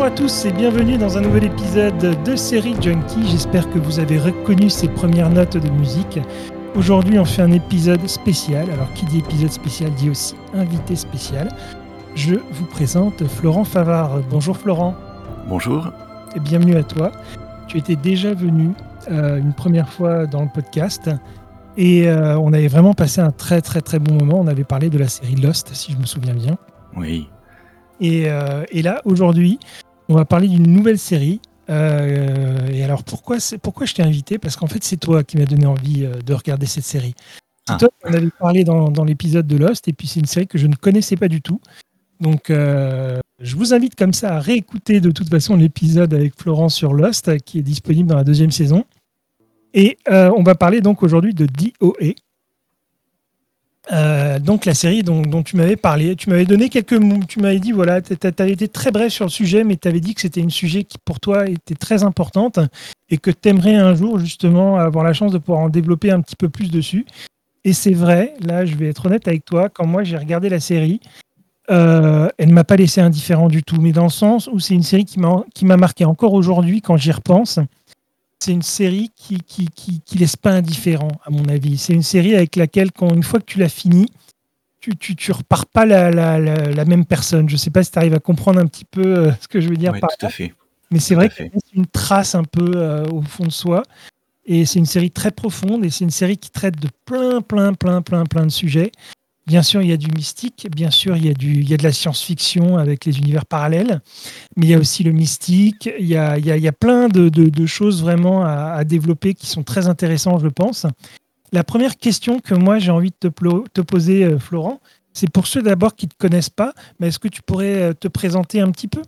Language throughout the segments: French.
Bonjour à tous et bienvenue dans un nouvel épisode de Série Junkie. J'espère que vous avez reconnu ces premières notes de musique. Aujourd'hui, on fait un épisode spécial. Alors, qui dit épisode spécial dit aussi invité spécial. Je vous présente Florent Favard. Bonjour Florent. Bonjour. Et bienvenue à toi. Tu étais déjà venu euh, une première fois dans le podcast et euh, on avait vraiment passé un très très très bon moment. On avait parlé de la série Lost, si je me souviens bien. Oui. Euh, et, là, aujourd'hui, on va parler d'une nouvelle série. Euh, et alors, pourquoi, pourquoi je t'ai invité? Parce qu'en fait, c'est toi qui m'as donné envie euh, de regarder cette série. C'est ah. toi qui en avais parlé dans, dans l'épisode de Lost, et puis c'est une série que je ne connaissais pas du tout. Donc, je vous invite comme ça à réécouter de toute façon l'épisode avec Florence sur Lost, qui est disponible dans la deuxième saison. Et on va parler donc aujourd'hui de DOA, euh, donc la série dont, tu m'avais parlé, tu m'avais donné quelques mots, tu m'avais dit, voilà, tu avais été très bref sur le sujet, mais tu avais dit que c'était une sujet qui pour toi était très importante et que tu aimerais un jour justement avoir la chance de pouvoir en développer un petit peu plus dessus. Et c'est vrai, là je vais être honnête avec toi, quand moi j'ai regardé la série, euh, elle ne m'a pas laissé indifférent du tout, mais dans le sens où c'est une série qui m'a marqué encore aujourd'hui quand j'y repense c'est une série qui, qui, qui, laisse pas indifférent, à mon avis. C'est une série avec laquelle, quand, une fois que tu l'as finie, tu, tu, tu, repars pas la, la, la, même personne. Je sais pas si tu arrives à comprendre un petit peu euh, ce que je veux dire par tout à fait. Mais c'est vrai que c'est une trace un peu euh, au fond de soi. Et c'est une série très profonde et c'est une série qui traite de plein, plein, plein, plein, plein de sujets. Bien sûr, il y a du mystique, bien sûr, il y a, du, il y a de la science-fiction avec les univers parallèles, mais il y a aussi le mystique, il y a, il y a, plein de, choses vraiment à, développer qui sont très intéressantes, je pense. La première question que moi j'ai envie de te, te poser, euh, Florent, c'est pour ceux d'abord qui ne te connaissent pas, mais est-ce que tu pourrais euh, te présenter un petit peu?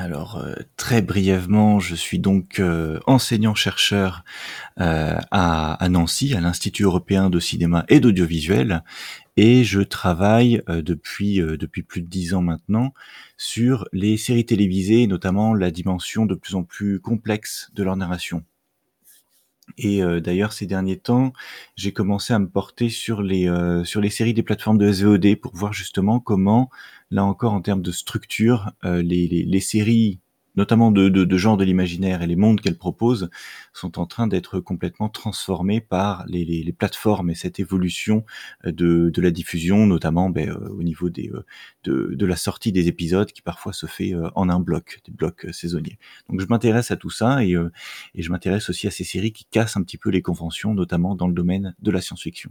Alors euh, très brièvement, je suis donc enseignant-chercheur à, Nancy, à l'Institut européen de cinéma et d'audiovisuel, et je travaille euh, depuis euh, depuis plus de dix ans maintenant sur les séries télévisées, notamment la dimension de plus en plus complexe de leur narration. Et euh, d'ailleurs, ces derniers temps, j'ai commencé à me porter sur les sur les séries des plateformes de SVOD pour voir justement comment, là encore en termes de structure, les, les, les séries notamment de, genre de l'imaginaire et les mondes qu'elle propose, sont en train d'être complètement transformés par les, plateformes et cette évolution euh, de, la diffusion, notamment ben, euh, au niveau euh, de, la sortie des épisodes qui parfois se fait en un bloc, des blocs saisonniers. Donc je m'intéresse à tout ça et, et je m'intéresse aussi à ces séries qui cassent un petit peu les conventions, notamment dans le domaine de la science-fiction.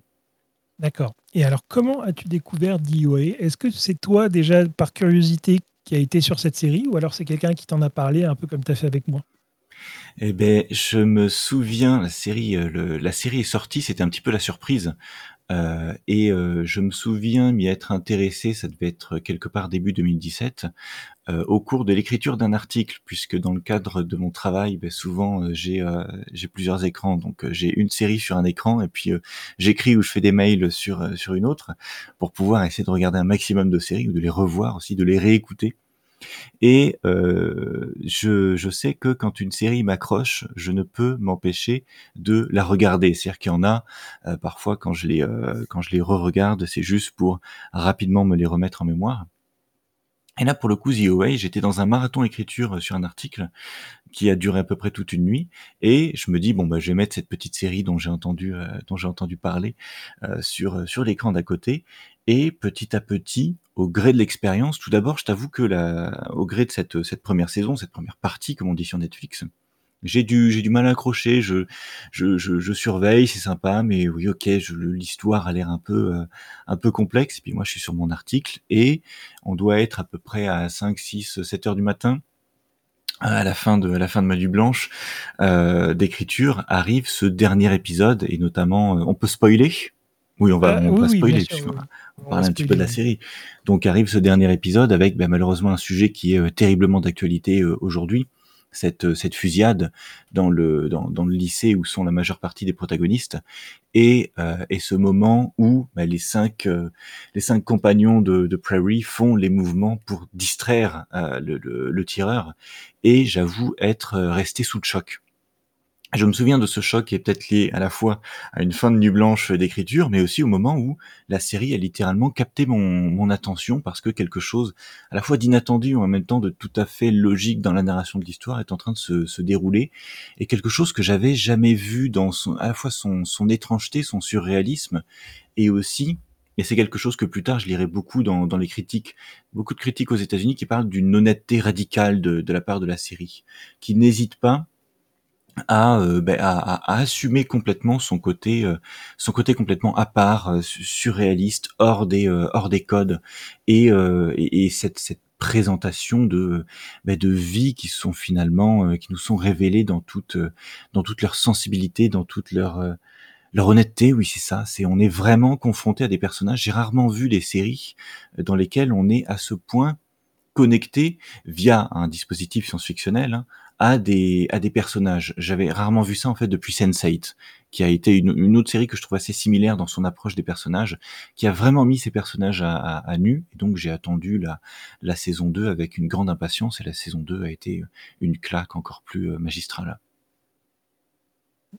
D'accord. Et alors, comment as-tu découvert DOA Est-ce que c'est toi déjà par curiosité qui a été sur cette série ou alors c'est quelqu'un qui t'en a parlé un peu comme tu as fait avec moi? Eh ben, je me souviens, la série, euh, la série est sortie, c'était un petit peu la surprise. Euh, et euh, je me souviens m'y être intéressé, ça devait être quelque part début 2017, au cours de l'écriture d'un article, puisque dans le cadre de mon travail, ben, souvent j'ai j'ai plusieurs écrans, donc j'ai une série sur un écran et puis j'écris ou je fais des mails sur sur une autre pour pouvoir essayer de regarder un maximum de séries ou de les revoir aussi, de les réécouter. Et euh, je, sais que quand une série m'accroche, je ne peux m'empêcher de la regarder. C'est-à-dire qu'il y en a euh, parfois quand je les euh, quand je les re-regarde, c'est juste pour rapidement me les remettre en mémoire. Et là, pour le coup, The j'étais dans un marathon écriture sur un article qui a duré à peu près toute une nuit, et je me dis bon bah je vais mettre cette petite série dont j'ai entendu dont j'ai entendu parler sur sur l'écran d'à côté, et petit à petit, au gré de l'expérience, tout d'abord, je t'avoue que au gré de cette, cette première saison, cette première partie, comme on dit sur Netflix, j'ai du, j'ai du mal à accrocher, je, je, je, je surveille, c'est sympa, mais oui, ok, l'histoire a l'air un peu, euh, un peu complexe. Et puis moi, je suis sur mon article et on doit être à peu près à 5, 6, 7 heures du matin. À la fin de à la fin de Madu Blanche euh, d'écriture arrive ce dernier épisode et notamment euh, on peut spoiler oui, on va, on spoiler, on, parler un petit peu de la série. Donc arrive ce dernier épisode avec ben, malheureusement un sujet qui est euh, terriblement d'actualité euh, aujourd'hui, cette, euh, cette fusillade dans le, dans, dans, le lycée où sont la majeure partie des protagonistes, et, et ce moment où ben, les, cinq, les cinq compagnons de, de, Prairie font les mouvements pour distraire le, le, le, tireur, et j'avoue être resté sous le choc Je me souviens de ce choc qui est peut-être lié à la fois à une fin de nuit blanche d'écriture, mais aussi au moment où la série a littéralement capté mon, attention parce que quelque chose à la fois d'inattendu en même temps de tout à fait logique dans la narration de l'histoire est en train de se, dérouler et quelque chose que j'avais jamais vu dans son, à la fois son, son étrangeté, son surréalisme et aussi et c'est quelque chose que plus tard je lirai beaucoup dans, les critiques, beaucoup de critiques aux États-Unis qui parlent d'une honnêteté radicale de la part de la série, qui n'hésite pas à, euh, à, à, assumer complètement son côté, euh, son côté complètement à part, euh, surréaliste, hors des, hors des codes, et, et, et cette, cette présentation de, ben, de vie qui sont finalement, qui nous sont révélées dans toute, dans toute leur sensibilité, dans toute leur, leur honnêteté. Oui, c'est ça. C'est, on est vraiment confronté à des personnages. J'ai rarement vu des séries dans lesquelles on est à ce point connecté via un dispositif science-fictionnel hein, à des à des personnages. J'avais rarement vu ça en fait depuis Sense8, qui a été une, autre série que je trouve assez similaire dans son approche des personnages, qui a vraiment mis ses personnages à, à, à nu. Et donc j'ai attendu la la saison 2 avec une grande impatience et la saison 2 a été une claque encore plus euh, magistrale.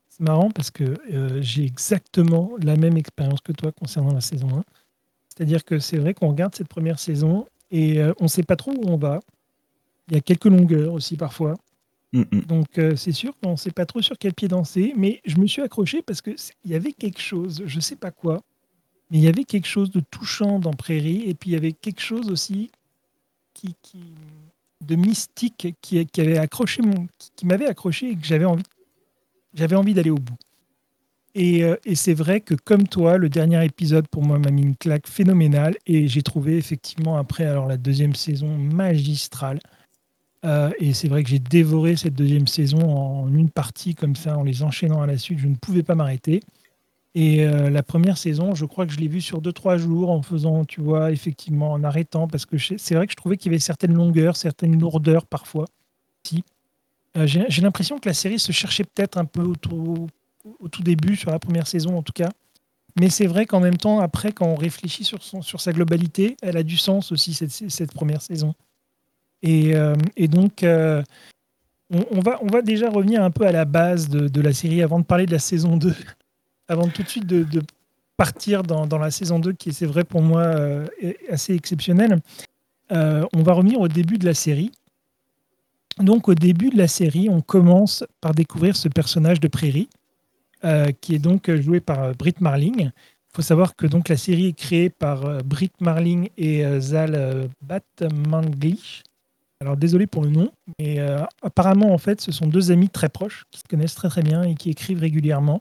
C'est marrant parce que euh, j'ai exactement la même expérience que toi concernant la saison 1. C'est-à-dire que c'est vrai qu'on regarde cette première saison et euh, on ne sait pas trop où on va. Il y a quelques longueurs aussi parfois. Mm -mm. Donc euh, c'est sûr qu'on ne sait pas trop sur quel pied danser, mais je me suis accroché parce qu'il y avait quelque chose, je ne sais pas quoi, mais il y avait quelque chose de touchant dans Prairie, et puis il y avait quelque chose aussi qui, qui de mystique qui, qui avait accroché mon, qui, qui m'avait accroché et que j'avais envie, j'avais envie d'aller au bout. Et, euh, et c'est vrai que comme toi, le dernier épisode pour moi m'a mis une claque phénoménale et j'ai trouvé effectivement après alors la deuxième saison magistrale. Euh, et c'est vrai que j'ai dévoré cette deuxième saison en une partie comme ça, en les enchaînant à la suite. Je ne pouvais pas m'arrêter. Et euh, la première saison, je crois que je l'ai vue sur 2-3 jours en faisant, tu vois, effectivement, en arrêtant, parce que c'est vrai que je trouvais qu'il y avait certaines longueurs, certaines lourdeurs parfois. Si. J'ai l'impression que la série se cherchait peut-être un peu au tout, au tout, début, sur la première saison en tout cas. Mais c'est vrai qu'en même temps, après, quand on réfléchit sur, sa globalité, elle a du sens aussi, cette, première saison. Et, euh, donc, euh, on, va, déjà revenir un peu à la base de, la série avant de parler de la saison 2. Avant tout de suite de, partir dans, la saison 2, qui est, c'est vrai pour moi, euh, assez exceptionnelle. On va revenir au début de la série. Donc, au début de la série, on commence par découvrir ce personnage de Prairie, euh, qui est donc joué par Britt Marling. Il faut savoir que donc la série est créée par Britt Marling et Zal Batmanglish. Alors désolé pour le nom, mais euh, apparemment en fait ce sont deux amis très proches qui se connaissent très très bien et qui écrivent régulièrement.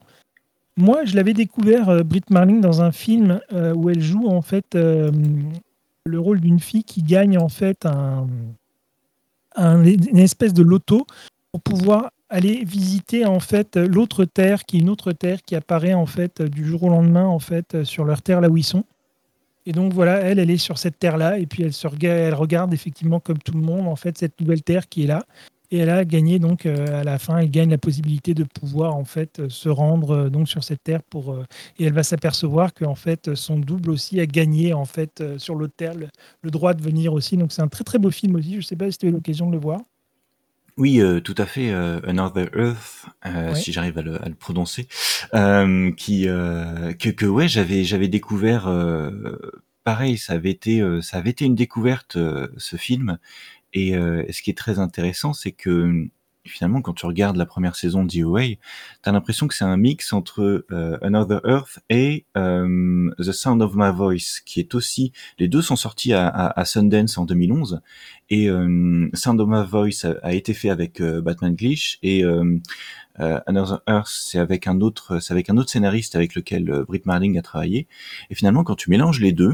Moi je l'avais découvert euh, Britt Marling dans un film euh, où elle joue en fait euh, le rôle d'une fille qui gagne en fait un, une espèce de loto pour pouvoir aller visiter en fait l'autre terre qui est une autre terre qui apparaît en fait du jour au lendemain en fait sur leur terre là où ils sont. Et donc voilà, elle, elle est sur cette terre-là, et puis elle, regarde, effectivement comme tout le monde, en fait, cette nouvelle terre qui est là. Et elle a gagné donc euh, à la fin, elle gagne la possibilité de pouvoir en fait se rendre euh, donc sur cette terre pour euh, et elle va s'apercevoir que en fait son double aussi a gagné en fait sur l'autre terre le, le, droit de venir aussi. Donc c'est un très très beau film aussi. Je sais pas si tu as eu l'occasion de le voir. Oui, euh, tout à fait. Euh, Another Earth, euh, si j'arrive à, à le, prononcer, euh, qui euh, que, que ouais, j'avais j'avais découvert. pareil, ça avait été ça avait été une découverte ce film. Et ce qui est très intéressant, c'est que finalement, quand tu regardes la première saison d'EOA, tu as l'impression que c'est un mix entre euh, Another Earth et euh, The Sound of My Voice, qui est aussi... Les deux sont sortis à, à, à Sundance en 2011, et euh, Sound of My Voice a, été fait avec euh, Batman Glitch, et Another Earth, c'est avec un autre, c'est avec un autre scénariste avec lequel Britt Marling a travaillé. Et finalement, quand tu mélanges les deux,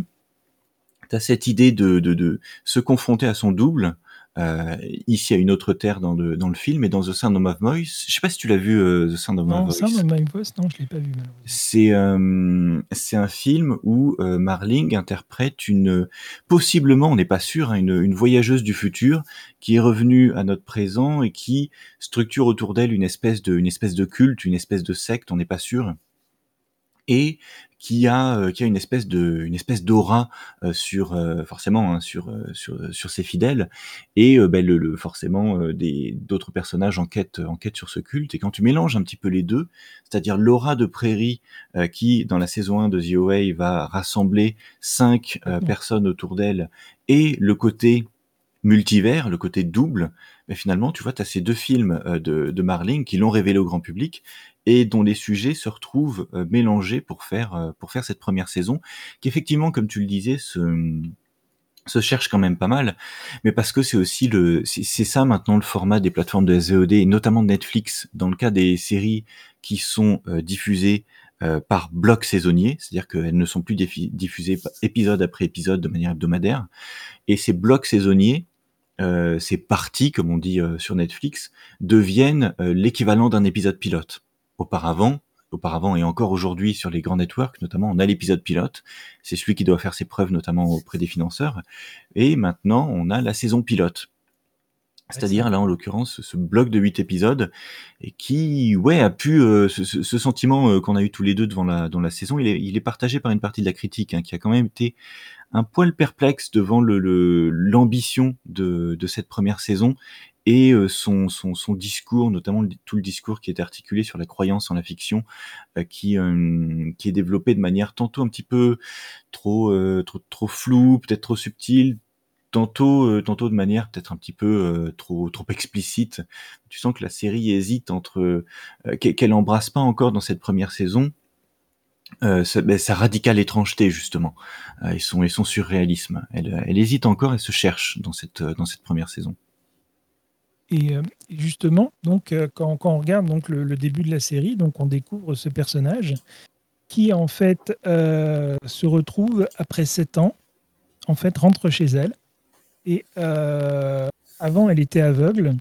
tu as cette idée de se confronter à son double, euh, ici à une autre terre dans le, dans le film et dans The Sound of My Voice. Je sais pas si tu l'as vu euh, The Sound of non, My Voice. Sound of My Voice, non, je l'ai pas vu. C'est euh, c'est un film où euh, Marling interprète une possiblement, on n'est pas sûr, hein, une, une voyageuse du futur qui est revenue à notre présent et qui structure autour d'elle une espèce de une espèce de culte, une espèce de secte, on n'est pas sûr et qui a, euh, qui a une espèce de une espèce d'aura, sur, forcément, hein, sur, heu, sur, sur ses fidèles. Et heu, beh, le le forcément, heu, des d'autres personnages enquêtent enquêtent sur ce culte. Et quand tu mélanges un petit peu les 2, c'est-à-dire l'aura de Prairie, qui dans la saison 1 de The OA va rassembler 5, heu, personnes autour d'elle et le côté multivers, le côté double, mais finalement, tu vois, tu as ces 2 films, de Marling qui l'ont révélé au grand public et dont les sujets se retrouvent, heu, mélangés pour faire, heu, pour faire cette première saison qui effectivement, comme tu le disais, se, se cherche quand même pas mal, mais parce que c'est aussi le c'est ça maintenant le format des plateformes de SVOD et notamment de Netflix dans le cas des séries qui sont, heu, diffusées, par blocs saisonniers, c'est-à-dire qu'elles ne sont plus diffusées épisode après épisode de manière hebdomadaire et ces blocs saisonniers euh, ces parties, comme on dit euh, sur Netflix, deviennent euh, l'équivalent d'un épisode pilote. Auparavant, auparavant et encore aujourd'hui sur les grands networks, notamment, on a l'épisode pilote. C'est celui qui doit faire ses preuves, notamment auprès des financeurs. Et maintenant, on a la saison pilote. C'est-à-dire là en l'occurrence ce bloc de 8 épisodes et qui ouais a pu euh, ce, ce, sentiment euh, qu'on a eu tous les deux devant la dans la saison il est, il est partagé par une partie de la critique hein, qui a quand même été un poil perplexe devant le l'ambition de, de cette première saison et euh, son, son, son discours, notamment tout le discours qui est articulé sur la croyance en la fiction, euh, qui, euh, qui est développé de manière tantôt un petit peu trop, trop, trop floue, peut-être trop subtile, tantôt, euh, tantôt de manière peut-être un petit peu euh, trop, trop explicite. Tu sens que la série hésite entre euh, qu'elle embrasse pas encore dans cette première saison sa, ben, sa, radicale étrangeté justement et son et son surréalisme. Elle, elle hésite encore et se cherche dans cette dans cette première saison. Et justement, donc quand, quand, on regarde le, début de la série, donc on découvre ce personnage qui en fait euh, se retrouve après sept ans, en fait rentre chez elle et euh, avant, elle était aveugle.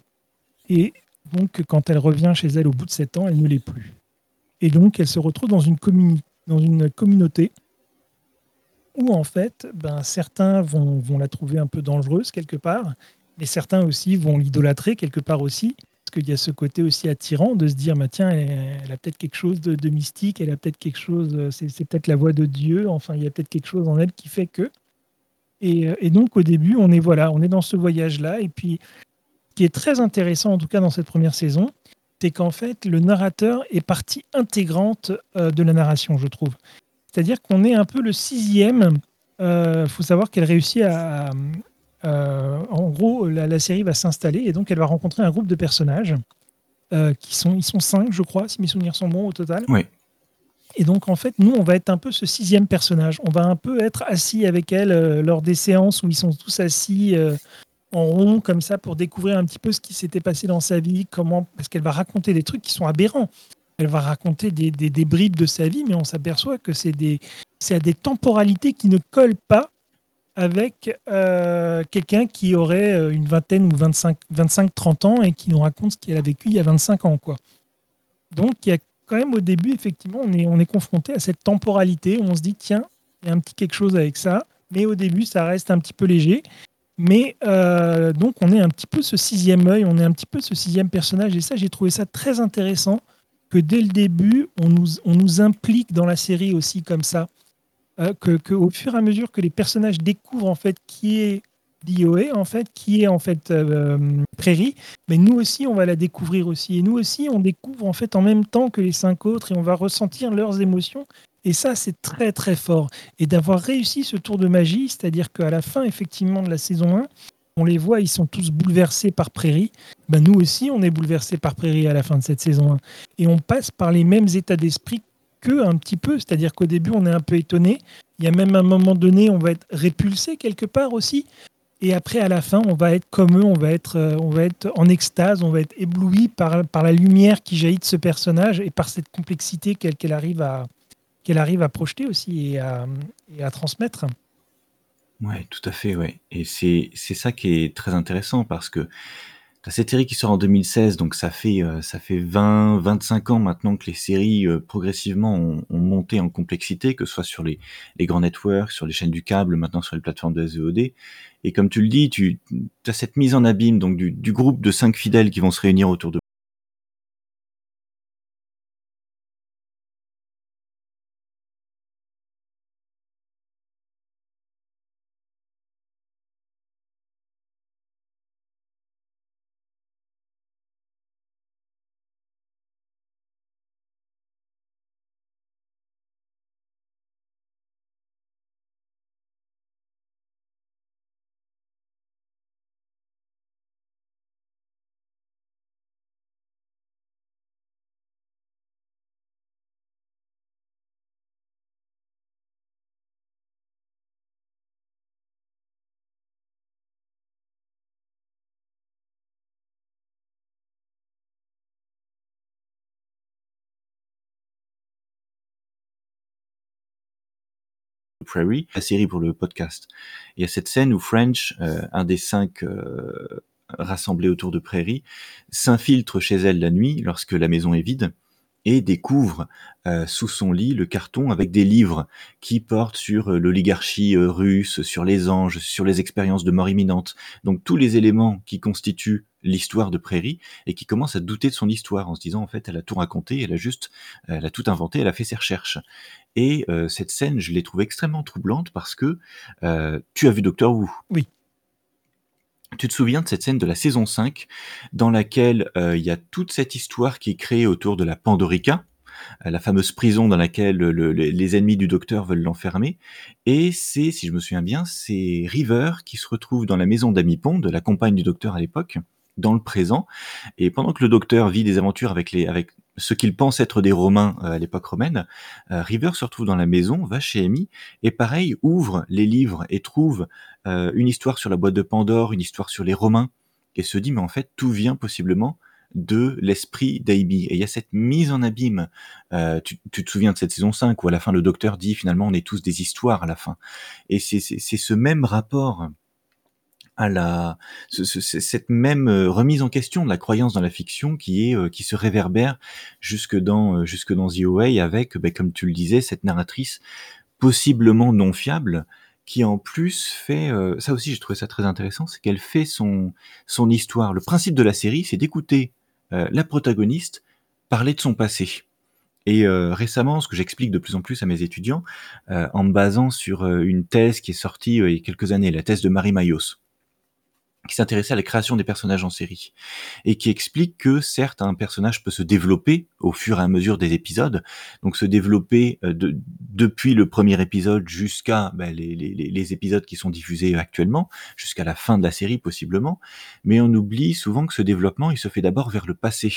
Et donc, quand elle revient chez elle au bout de 7 ans, elle ne l'est plus. Et donc, elle se retrouve dans une, communauté où, en fait, ben, certains vont, la trouver un peu dangereuse quelque part, mais certains aussi vont l'idolâtrer quelque part aussi. Parce qu'il y a ce côté aussi attirant de se dire, bah, tiens, elle, a peut-être quelque chose de, mystique, elle a peut-être quelque chose, c'est peut-être la voix de Dieu, enfin, il y a peut-être quelque chose en elle qui fait que. Euh, et, donc au début, on est voilà, on est dans ce voyage-là. Et puis, ce qui est très intéressant, en tout cas dans cette première saison, c'est qu'en fait, le narrateur est partie intégrante euh, de la narration, je trouve. C'est-à-dire qu'on est un peu le sixième. Il euh, faut savoir qu'elle réussit à, en gros, la, série va s'installer et donc elle va rencontrer un groupe de personnages qui sont, ils sont cinq, je crois, si mes souvenirs sont bons au total. Oui. Et donc, en fait, nous, on va être un peu ce sixième personnage. On va un peu être assis avec elle euh, lors des séances où ils sont tous assis euh, en rond, comme ça, pour découvrir un petit peu ce qui s'était passé dans sa vie, comment, parce qu'elle va raconter des trucs qui sont aberrants. Elle va raconter des, des, des bribes de sa vie, mais on s'aperçoit que c'est des, à des temporalités qui ne collent pas avec euh, quelqu'un qui aurait une vingtaine ou 25, 25, 30 ans et qui nous raconte ce qu'elle a vécu il y a 25 ans. Quoi. Donc, il y a quand même au début, effectivement, on est, on est confronté à cette temporalité où on se dit, tiens, il y a un petit quelque chose avec ça. Mais au début, ça reste un petit peu léger. Mais euh, donc, on est un petit peu ce sixième œil, on est un petit peu ce sixième personnage. Et ça, j'ai trouvé ça très intéressant que dès le début, on nous, on nous implique dans la série aussi comme ça. Euh, que, au fur et à mesure que les personnages découvrent en fait qui est d'IOE, en fait, qui est en fait euh, Prairie, mais nous aussi, on va la découvrir aussi. Et nous aussi, on découvre en fait en même temps que les cinq autres et on va ressentir leurs émotions. Et ça, c'est très très fort. Et d'avoir réussi ce tour de magie, c'est-à-dire qu'à la fin, effectivement, de la saison 1, on les voit, ils sont tous bouleversés par Prairie. Ben, nous aussi, on est bouleversés par Prairie à la fin de cette saison 1. Et on passe par les mêmes états d'esprit qu'eux un petit peu. C'est-à-dire qu'au début, on est un peu étonné. Il y a même un moment donné, on va être répulsé quelque part aussi. Et après, à la fin, on va être comme eux, on va être, euh, on va être en extase, on va être ébloui par, par la lumière qui jaillit de ce personnage et par cette complexité qu'elle arrive, à, qu'elle arrive à projeter aussi et à, et à transmettre. Ouais, tout à fait, ouais. Et c'est ça qui est très intéressant parce que cette série qui sort en 2016, donc ça fait euh, ça fait 20, 25 ans maintenant que les séries euh, progressivement ont, ont, monté en complexité, que ce soit sur les, grands networks, sur les chaînes du câble, maintenant sur les plateformes de SVOD. Et comme tu le dis, tu as cette mise en abîme donc du, du groupe de cinq fidèles qui vont se réunir autour de La série pour le podcast. Il y a cette scène où French, un des cinq rassemblés autour de Prairie, s'infiltre chez elle la nuit lorsque la maison est vide et découvre euh, sous son lit le carton avec des livres qui portent sur euh, l'oligarchie euh, russe, sur les anges, sur les expériences de mort imminente. Donc tous les éléments qui constituent l'histoire de Prairie et qui commence à douter de son histoire en se disant en fait elle a tout raconté, elle a juste, elle a tout inventé, elle a fait ses recherches. Et cette scène, je l'ai trouvée extrêmement troublante parce que tu as vu Docteur Who. Oui. Tu te souviens de cette scène de la saison 5 dans laquelle euh, il y a toute cette histoire qui est créée autour de la Pandorica, euh, la fameuse prison dans laquelle les ennemis du docteur veulent l'enfermer. Et c'est, si je me souviens bien, c'est River qui se retrouve dans la maison d'Amy Pond, la compagne du docteur à l'époque, dans le présent. Et pendant que le docteur vit des aventures avec, les, avec ce qu'il pense être des Romains euh, à l'époque romaine, euh, River se retrouve dans la maison, va chez Amy, et pareil, ouvre les livres et trouve euh, une histoire sur la boîte de Pandore, une histoire sur les Romains, et se dit, mais en fait, tout vient possiblement de l'esprit d'Amy. Et il y a cette mise en abîme. tu, tu, te souviens de cette saison 5 où à la fin le docteur dit finalement on est tous des histoires à la fin. Et c'est ce même rapport à la cette même euh, remise en question de la croyance dans la fiction qui est euh, qui se réverbère jusque dans euh, jusque dans The Away avec ben, comme tu le disais cette narratrice possiblement non fiable qui en plus fait ça aussi j'ai trouvé ça très intéressant c'est qu'elle fait son son histoire. Le principe de la série c'est d'écouter la protagoniste parler de son passé. Et récemment, ce que j'explique de plus en plus à mes étudiants, en me basant sur une thèse qui est sortie il y a quelques années, la thèse de Marie Mayos, qui s'intéressait à la création des personnages en série et qui explique que certes un personnage peut se développer au fur et à mesure des épisodes, donc se développer euh, de, depuis le premier épisode jusqu'à ben, les, épisodes qui sont diffusés actuellement, jusqu'à la fin de la série possiblement, mais on oublie souvent que ce développement il se fait d'abord vers le passé.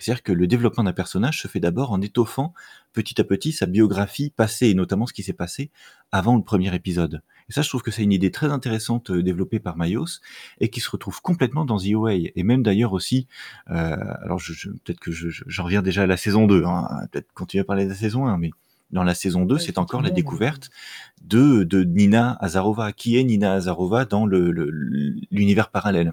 C'est-à-dire que le développement d'un personnage se fait d'abord en étoffant petit à petit sa biographie passée, et notamment ce qui s'est passé avant le premier épisode. Et ça, je trouve que c'est une idée très intéressante euh, développée par Mayos et qui se retrouve complètement dans The. Et même d'ailleurs aussi, euh, alors je, peut-être que j'en je, reviens déjà à la saison 2, hein, peut-être continuer à parler de la saison 1, mais dans la saison 2, c'est encore la découverte de, de Nina Azarova. Qui est Nina Azarova dans l'univers le, parallèle?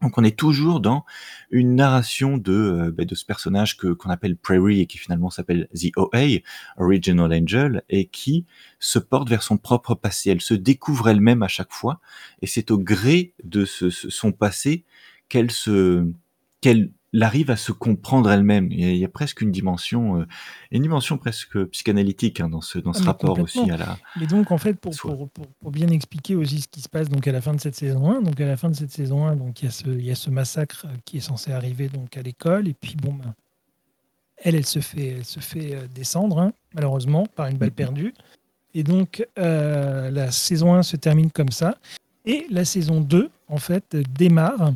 Donc on est toujours dans une narration de, euh, bah, de ce personnage que qu'on appelle Prairie et qui finalement s'appelle The OA, Original Angel, et qui se porte vers son propre passé. Elle se découvre elle-même à chaque fois, et c'est au gré de ce, son passé qu'elle se qu'elle elle arrive à se comprendre elle-même. Il, y a presque une dimension, euh, une dimension presque psychanalytique hein, dans ce, dans ce ah, rapport aussi à la. Et donc, en fait, pour, pour, pour, bien expliquer aussi ce qui se passe donc à la fin de cette saison 1, donc à la fin de cette saison 1, donc il y a ce, il y a ce massacre euh, qui est censé arriver donc à l'école, et puis bon, ben, elle, elle se fait, elle se fait euh, descendre, hein, malheureusement, par une balle mm-hmm. perdue. Et donc, la saison 1 se termine comme ça. Et la saison 2, en fait, démarre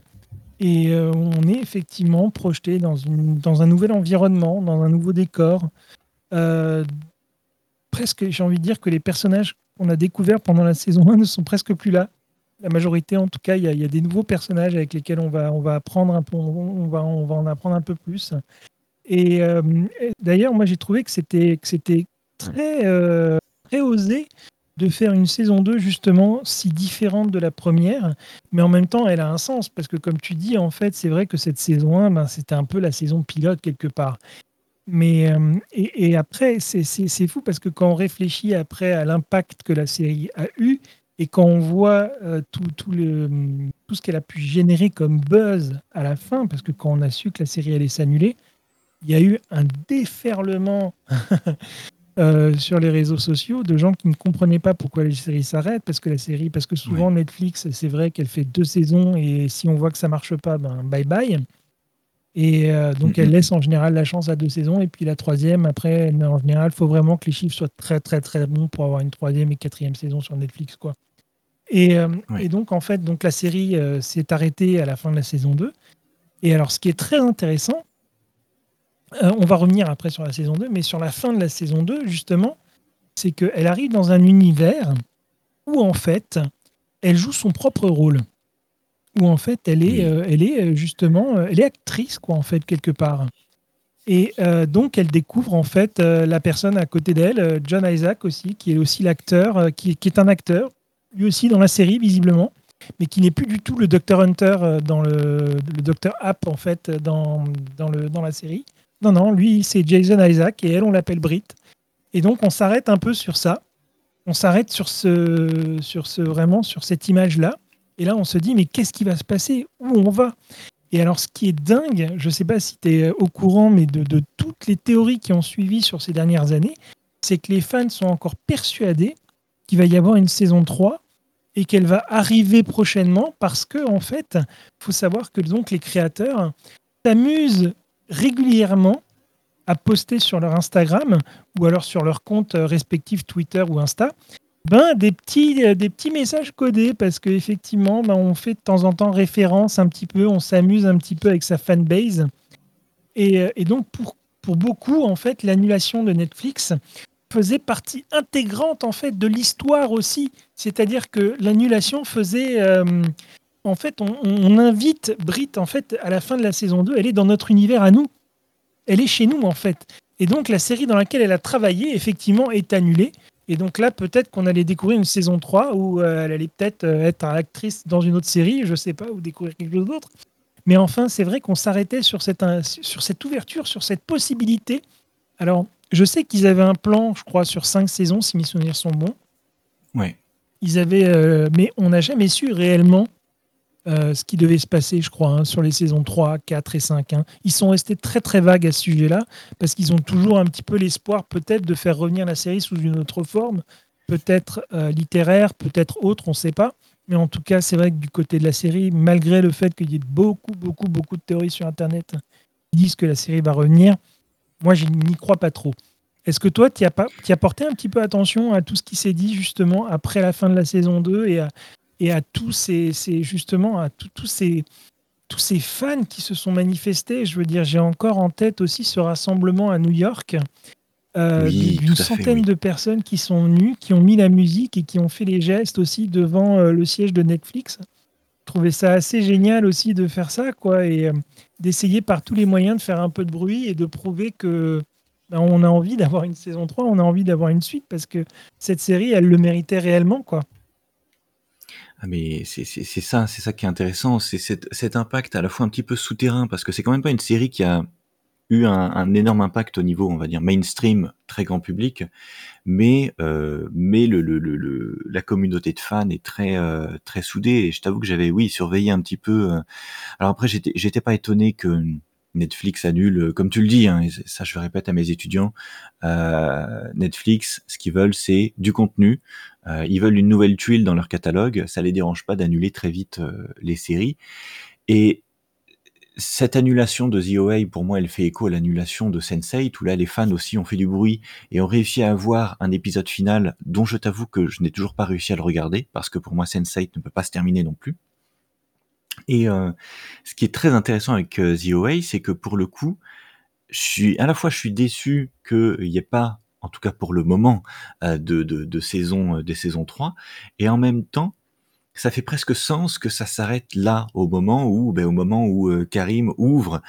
et euh, on est effectivement projeté dans, un nouvel environnement, dans un nouveau décor. Euh, presque, j'ai envie de dire que les personnages qu'on a découverts pendant la saison 1 ne sont presque plus là. La majorité, en tout cas, il y, a des nouveaux personnages avec lesquels on va, apprendre un peu, on va, en apprendre un peu plus. Et, euh, d'ailleurs, moi, j'ai trouvé que c'était, que c'était très, très osé de faire une saison 2 justement si différente de la première, mais en même temps elle a un sens parce que comme tu dis en fait c'est vrai que cette saison 1 ben, c'était un peu la saison pilote quelque part. Mais euh, et, après c'est fou parce que quand on réfléchit après à l'impact que la série a eu et quand on voit euh, tout, tout, le, tout ce qu'elle a pu générer comme buzz à la fin, parce que quand on a su que la série allait s'annuler, il y a eu un déferlement Euh, sur les réseaux sociaux de gens qui ne comprenaient pas pourquoi les séries s'arrêtent parce que la série parce que souvent Netflix c'est vrai qu'elle fait deux saisons et si on voit que ça marche pas ben bye bye. Et euh, donc elle laisse en général la chance à deux saisons et puis la troisième après en général il faut vraiment que les chiffres soient très très très bons pour avoir une troisième et quatrième saison sur Netflix quoi. Et, euh, et donc en fait donc la série s'est arrêtée à la fin de la saison 2 et alors ce qui est très intéressant euh, on va revenir après sur la saison 2, mais sur la fin de la saison 2, justement, c'est qu'elle arrive dans un univers où, en fait, elle joue son propre rôle. Où, en fait, elle est, euh, elle est euh, justement, elle est actrice, quoi, en fait, quelque part. Et euh, donc, elle découvre en fait la personne à côté d'elle, John Isaac aussi, qui est aussi l'acteur, qui, qui, est un acteur, lui aussi dans la série visiblement, mais qui n'est plus du tout le Dr Hunter dans le, le Dr App en fait dans, dans, le, dans la série. Non, non, lui c'est Jason Isaac et elle on l'appelle Brit. Et donc on s'arrête un peu sur ça. On s'arrête sur ce, sur ce vraiment sur cette image là. Et là on se dit mais qu'est-ce qui va se passer? Où on va? Et alors, ce qui est dingue, je ne sais pas si tu es au courant, mais de, toutes les théories qui ont suivi sur ces dernières années, c'est que les fans sont encore persuadés qu'il va y avoir une saison 3 et qu'elle va arriver prochainement parce que, en fait, faut savoir que donc, les créateurs s'amusent régulièrement à poster sur leur Instagram ou alors sur leur compte respectif Twitter ou Insta ben, des, petits, euh, des petits messages codés parce qu'effectivement, ben, on fait de temps en temps référence un petit peu, on s'amuse un petit peu avec sa fanbase. Et, euh, et donc, pour, pour beaucoup, en fait, l'annulation de Netflix faisait partie intégrante en fait de l'histoire aussi. C'est-à-dire que l'annulation faisait. Euh, en fait, on, on, invite Brit en fait à la fin de la saison 2, elle est dans notre univers à nous. Elle est chez nous en fait. Et donc la série dans laquelle elle a travaillé effectivement est annulée. Et donc là, peut-être qu'on allait découvrir une saison 3 où euh, elle allait peut-être euh, être actrice dans une autre série, je sais pas, ou découvrir quelque chose d'autre. Mais enfin, c'est vrai qu'on s'arrêtait sur cette, sur cette ouverture, sur cette possibilité. Alors, je sais qu'ils avaient un plan, je crois, sur cinq saisons, si mes souvenirs sont bons. Oui. Ils avaient, euh, mais on n'a jamais su réellement euh, ce qui devait se passer, je crois, hein, sur les saisons 3, 4 et 5. Hein. Ils sont restés très très vagues à ce sujet-là, parce qu'ils ont toujours un petit peu l'espoir peut-être de faire revenir la série sous une autre forme, peut-être euh, littéraire, peut-être autre, on ne sait pas. Mais en tout cas, c'est vrai que du côté de la série, malgré le fait qu'il y ait beaucoup, beaucoup, beaucoup de théories sur Internet qui disent que la série va revenir, moi, je n'y crois pas trop. Est-ce que toi, tu as, as, porté un petit peu attention à tout ce qui s'est dit justement après la fin de la saison 2 et à, et à tous ces, justement à tous ces tous ces fans qui se sont manifestés. Je veux dire, j'ai encore en tête aussi ce rassemblement à New York euh, d'une centaine de personnes qui sont venues, qui ont mis la musique et qui ont fait les gestes aussi devant euh, le siège de Netflix. Je trouvais ça assez génial aussi de faire ça, quoi, et euh, d'essayer par tous les moyens de faire un peu de bruit et de prouver que ben, on a envie d'avoir une saison 3, on a envie d'avoir une suite parce que cette série, elle le méritait réellement, quoi. Ah mais c'est ça, c'est ça qui est intéressant, c'est cet, impact à la fois un petit peu souterrain, parce que c'est quand même pas une série qui a eu un, énorme impact au niveau, on va dire, mainstream, très grand public, mais, euh, mais le, le, la communauté de fans est très, euh, très soudée, et je t'avoue que j'avais, oui, surveillé un petit peu. Euh, alors après, j'étais pas étonné que Netflix annule, comme tu le dis, hein, ça je le répète à mes étudiants, Netflix, ce qu'ils veulent, c'est du contenu, euh, ils veulent une nouvelle tuile dans leur catalogue, ça les dérange pas d'annuler très vite euh, les séries. Et cette annulation de The OA, pour moi, elle fait écho à l'annulation de Sense8, où là, les fans aussi ont fait du bruit et ont réussi à avoir un épisode final dont je t'avoue que je n'ai toujours pas réussi à le regarder, parce que pour moi, Sense8 ne peut pas se terminer non plus. Et euh, ce qui est très intéressant avec The OA, c'est que pour le coup, je suis, à la fois, je suis déçu qu'il n'y ait pas en tout cas pour le moment, euh, de, de, de saison, euh, des saisons 3. Et en même temps, ça fait presque sens que ça s'arrête là, au moment où, ben, au moment où euh, Karim ouvre,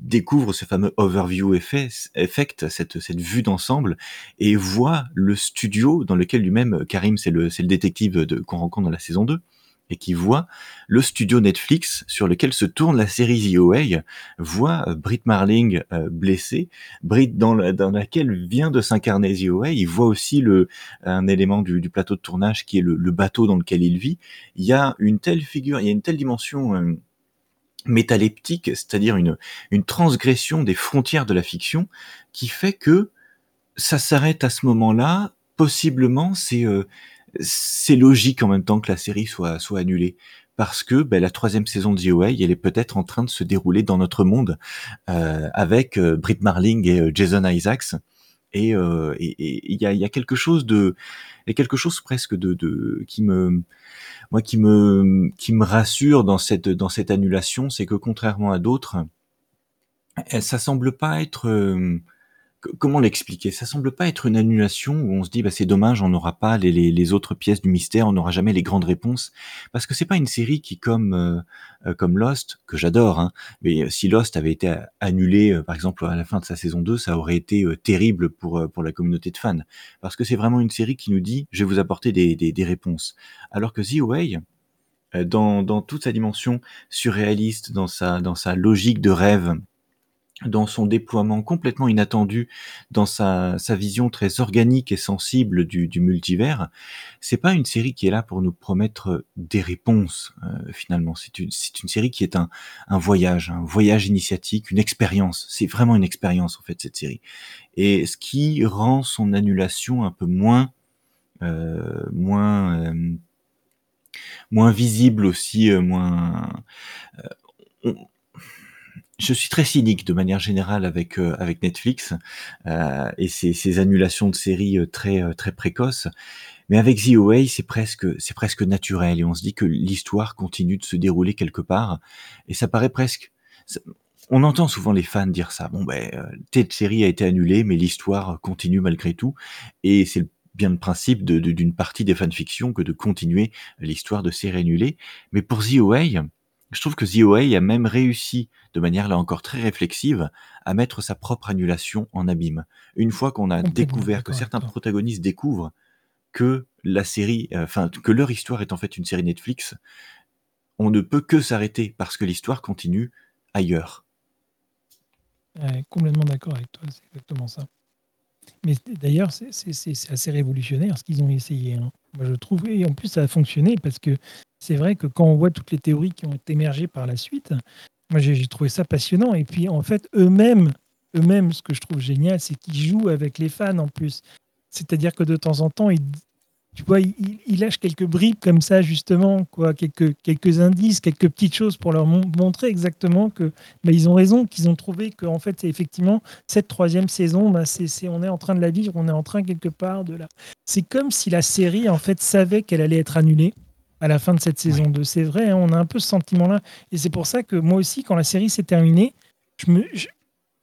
découvre ce fameux overview effect, cette, cette vue d'ensemble, et voit le studio dans lequel lui-même, Karim, c'est le, c'est le détective qu'on rencontre dans la saison 2, et qui voit le studio Netflix sur lequel se tourne la série The voit euh, Brit Marling euh, blessée, Brit dans, dans laquelle vient de s'incarner The il voit aussi le, un élément du, du plateau de tournage qui est le, le, bateau dans lequel il vit. Il y a une telle figure, il y a une telle dimension euh, métaleptique, c'est-à-dire une, une transgression des frontières de la fiction, qui fait que ça s'arrête à ce moment-là. Possiblement, c'est c'est logique en même temps que la série soit, soit annulée. Parce que ben, la troisième saison de The OA, elle est peut-être en train de se dérouler dans notre monde euh, avec euh, Britt Marling et euh, Jason Isaacs. Et il y, a, y, a, quelque chose de, y a quelque chose presque de, de qui me, moi qui me, qui me rassure dans cette, dans cette annulation, c'est que contrairement à d'autres, ça semble pas être comment l'expliquer? Ça semble pas être une annulation où on se dit bah c'est dommage, on n'aura pas les, autres pièces du mystère, on n'aura jamais les grandes réponses, parce que c'est pas une série qui comme euh, euh, comme Lost que j'adore, hein, mais si Lost avait été annulé euh, par exemple à la fin de sa saison 2, ça aurait été terrible pour pour la communauté de fans, parce que c'est vraiment une série qui nous dit je vais vous apporter des, des, des réponses, alors que The Away dans, dans toute sa dimension surréaliste, dans sa, dans sa logique de rêve, dans son déploiement complètement inattendu, dans sa, sa vision très organique et sensible du, du multivers, c'est pas une série qui est là pour nous promettre des réponses. Euh, finalement, c'est une, une série qui est un, un voyage, un voyage initiatique, une expérience. C'est vraiment une expérience en fait cette série. Et ce qui rend son annulation un peu moins, euh, moins, euh, moins visible aussi, euh, moins. Euh, je suis très cynique de manière générale avec euh, avec Netflix euh, et ces, annulations de séries euh, très très précoces. Mais avec The Away, c'est presque c'est presque naturel et on se dit que l'histoire continue de se dérouler quelque part et ça paraît presque. on entend souvent les fans dire ça. Bon ben, telle série a été annulée, mais l'histoire continue malgré tout. Et c'est bien le principe d'une de, partie des fanfictions que de continuer l'histoire de série annulée. Mais pour The Away, je trouve que The a même réussi, de manière là encore très réflexive, à mettre sa propre annulation en abîme. Une fois qu'on a découvert, que certains protagonistes découvrent que la série, euh, enfin, que leur histoire est en fait une série Netflix, on ne peut que s'arrêter parce que l'histoire continue ailleurs. complètement d'accord avec toi, c'est exactement ça. Mais d'ailleurs, c'est assez révolutionnaire ce qu'ils ont essayé. Hein. Moi, je trouve, et en plus, ça a fonctionné parce que c'est vrai que quand on voit toutes les théories qui ont émergé par la suite, moi j'ai trouvé ça passionnant. Et puis en fait, eux-mêmes, eux-mêmes, ce que je trouve génial, c'est qu'ils jouent avec les fans en plus. C'est-à-dire que de temps en temps, ils, tu vois, ils, lâchent quelques bribes comme ça, justement, quoi, quelques, quelques indices, quelques petites choses pour leur montrer exactement que bah, ils ont raison, qu'ils ont trouvé que en fait, effectivement, cette troisième saison, bah, c'est, on est en train de la vivre, on est en train quelque part de la. C'est comme si la série, en fait, savait qu'elle allait être annulée à la fin de cette saison 2. C'est vrai, hein, on a un peu ce sentiment-là. Et c'est pour ça que moi aussi, quand la série s'est terminée, je me,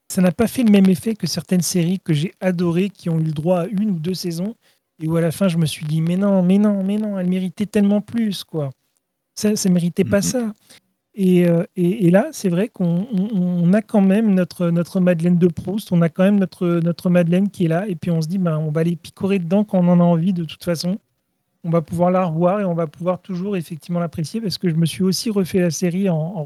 ça n'a pas fait le même effet que certaines séries que j'ai adorées, qui ont eu le droit à une ou deux saisons, et où à la fin, je me suis dit, mais non, mais non, mais non, elle méritait tellement plus, quoi. Ça ne méritait pas ça. Euh, et, et, là, c'est vrai qu'on on, a quand même notre, notre Madeleine de Proust, on a quand même notre, notre Madeleine qui est là, et puis on se dit, ben, on va aller picorer dedans quand on en a envie, de toute façon on va pouvoir la revoir et on va pouvoir toujours effectivement l'apprécier parce que je me suis aussi refait la série en, en,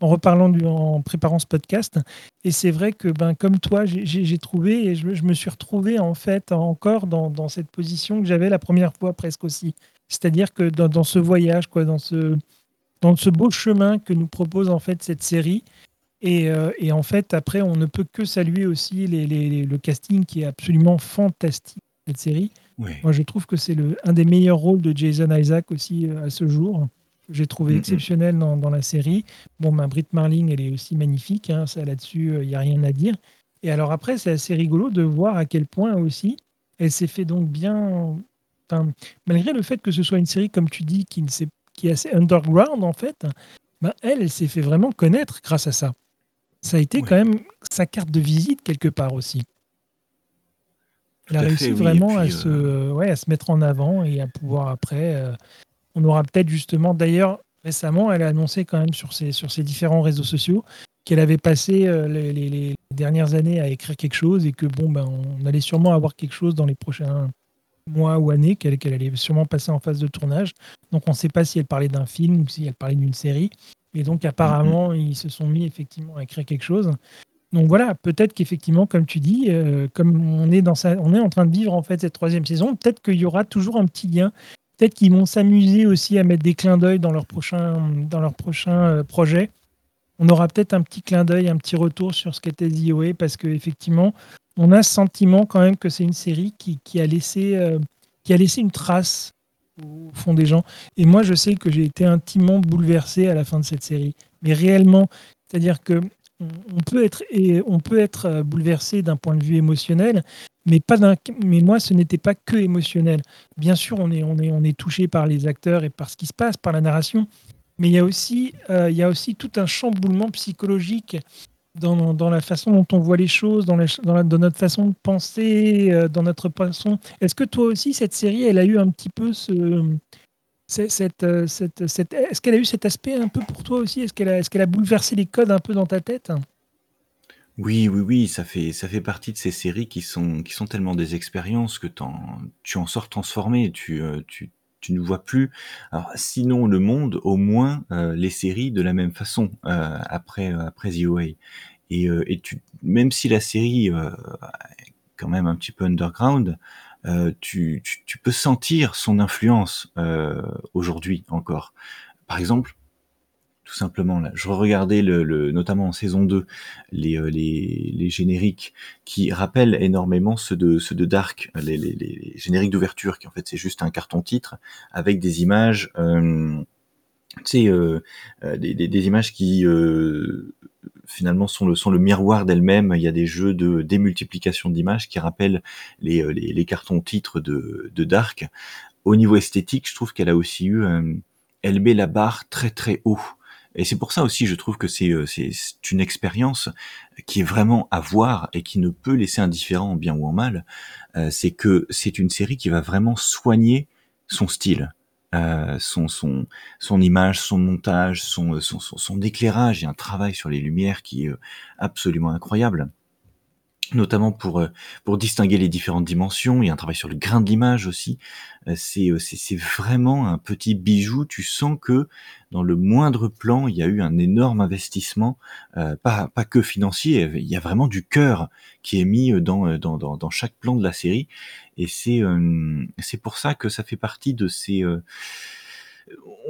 reparlant du, en préparant ce podcast. Et c'est vrai que, ben, comme toi, j'ai trouvé et je, me suis retrouvé en fait encore dans, cette position que j'avais la première fois presque aussi. C'est-à-dire que dans, ce voyage, quoi, dans ce, dans ce beau chemin que nous propose en fait cette série. Et, euh, en fait, après, on ne peut que saluer aussi le casting qui est absolument fantastique cette série. Moi, je trouve que c'est un des meilleurs rôles de Jason Isaac aussi euh, à ce jour. J'ai trouvé exceptionnel dans, dans, la série. Bon, ben, Brit Marling, elle est aussi magnifique. Hein, ça, là-dessus, il euh, n'y a rien à dire. Et alors après, c'est assez rigolo de voir à quel point aussi elle s'est fait donc bien. Enfin, malgré le fait que ce soit une série, comme tu dis, qui, qui est assez underground en fait, ben, elle, elle s'est fait vraiment connaître grâce à ça. Ça a été quand même sa carte de visite quelque part aussi. Elle a réussi vraiment à, se, euh, ouais, à se mettre en avant et à pouvoir après. Euh, on aura peut-être justement, d'ailleurs, récemment, elle a annoncé quand même sur ses, sur ses différents réseaux sociaux qu'elle avait passé euh, les, les, dernières années à écrire quelque chose et que bon, ben, on allait sûrement avoir quelque chose dans les prochains mois ou années, qu'elle allait sûrement passer en phase de tournage. Donc on ne sait pas si elle parlait d'un film ou si elle parlait d'une série. Et donc apparemment, ils se sont mis effectivement à écrire quelque chose. Donc voilà, peut-être qu'effectivement, comme tu dis, euh, comme on est, dans on est en train de vivre en fait cette troisième saison, peut-être qu'il y aura toujours un petit lien. Peut-être qu'ils vont s'amuser aussi à mettre des clins d'œil dans leur prochain, dans leur prochain euh, projet. On aura peut-être un petit clin d'œil, un petit retour sur ce qu'était The parce qu'effectivement, on a ce sentiment quand même que c'est une série qui, a laissé, euh, qui a laissé une trace au fond des gens. Et moi, je sais que j'ai été intimement bouleversé à la fin de cette série. Mais réellement, c'est-à-dire que on peut être, et on peut être euh, bouleversé d'un point de vue émotionnel, mais, pas mais moi, ce n'était pas que émotionnel. Bien sûr, on est, on, est, on est touché par les acteurs et par ce qui se passe, par la narration, mais il y a aussi, euh, il y a aussi tout un chamboulement psychologique dans, dans, la façon dont on voit les choses, dans, dans, dans notre façon de penser, euh, dans notre façon. Est-ce que toi aussi, cette série, elle a eu un petit peu ce. Euh, est-ce qu'elle a eu cet aspect un peu pour toi aussi? Est-ce qu'elle a, bouleversé les codes un peu dans ta tête? Oui, oui, oui, ça fait, ça fait partie de ces séries qui sont, qui sont tellement des expériences que tu en sors transformé. Tu, euh, tu, ne vois plus, sinon le monde, au moins euh, les séries de la même façon après après The Away. Et, même si la série est quand même un petit peu underground, tu, tu, tu, peux sentir son influence aujourd'hui encore. Par exemple, tout simplement. Là. Je regardais le, le, notamment en saison 2 les, euh, les, les génériques qui rappellent énormément ceux de, ceux de Dark, les, les, les génériques d'ouverture, qui en fait c'est juste un carton titre avec des images, euh, tu sais, euh, euh des, des, des, images qui euh, finalement sont le, sont le miroir d'elles-mêmes. Il y a des jeux de démultiplication d'images qui rappellent les, les, les cartons titres de, de Dark. Au niveau esthétique, je trouve qu'elle a aussi eu, elle met la barre très très haut et c'est pour ça aussi, je trouve que c'est euh, une expérience qui est vraiment à voir et qui ne peut laisser indifférent en bien ou en mal. Euh, c'est que c'est une série qui va vraiment soigner son style. Euh, son, son, son image, son montage, son, son, son, éclairage. Il y a un travail sur les lumières qui est absolument incroyable notamment pour euh, pour distinguer les différentes dimensions. Il y a un travail sur le grain de l'image aussi. Euh, c'est euh, c'est vraiment un petit bijou. Tu sens que dans le moindre plan, il y a eu un énorme investissement, pas pas que financier. Il y a vraiment du cœur qui est mis dans dans dans, dans chaque plan de la série. Et c'est c'est pour ça que ça fait partie de ces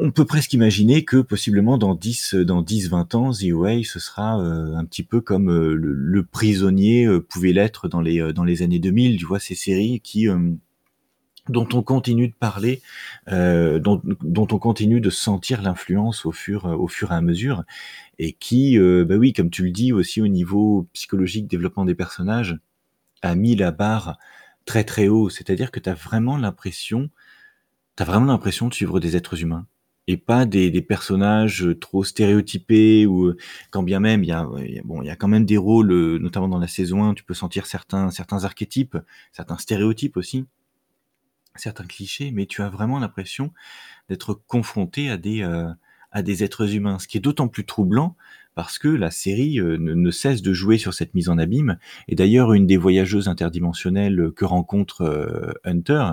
on peut presque imaginer que possiblement dans 10, dans 10, 20 ans, The Way, ce sera euh, un petit peu comme euh, le, prisonnier euh, pouvait l'être dans les, dans les années 2000. Tu vois, ces séries qui, dont on continue de parler, dont, dont, on continue de sentir l'influence au fur, au fur et à mesure, et qui, bah oui, comme tu le dis aussi au niveau psychologique, développement des personnages, a mis la barre très très haut. C'est-à-dire que tu as vraiment l'impression T'as vraiment l'impression de suivre des êtres humains et pas des, des personnages trop stéréotypés ou quand bien même il y a, bon il y a quand même des rôles notamment dans la saison 1 tu peux sentir certains certains archétypes certains stéréotypes aussi certains clichés mais tu as vraiment l'impression d'être confronté à des euh, à des êtres humains. Ce qui est d'autant plus troublant parce que la série euh, ne, cesse de jouer sur cette mise en abîme. Et d'ailleurs une des voyageuses interdimensionnelles que rencontre euh, Hunter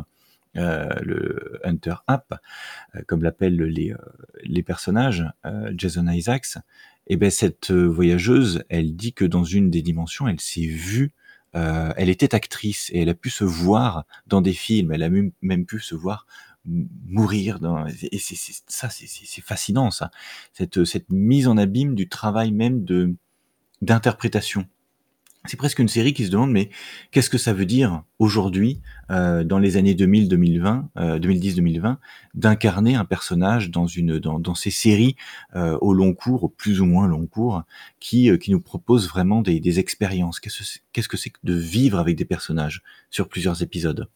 euh, le Hunter App, euh, comme l'appellent les, euh, les personnages, Jason Isaacs, et eh ben cette voyageuse, elle dit que dans une des dimensions, elle s'est vue elle était actrice et elle a pu se voir dans des films, elle a même, même pu se voir mourir dans, et c'est ça c'est fascinant ça. Cette cette mise en abîme du travail même de d'interprétation c'est presque une série qui se demande mais qu'est-ce que ça veut dire aujourd'hui euh, dans les années 2000 2020 euh, 2010 2020 d'incarner un personnage dans une dans, dans ces séries euh, au long cours au plus ou moins long cours qui euh, qui nous proposent vraiment des, des expériences qu'est-ce qu'est-ce que c'est que de vivre avec des personnages sur plusieurs épisodes?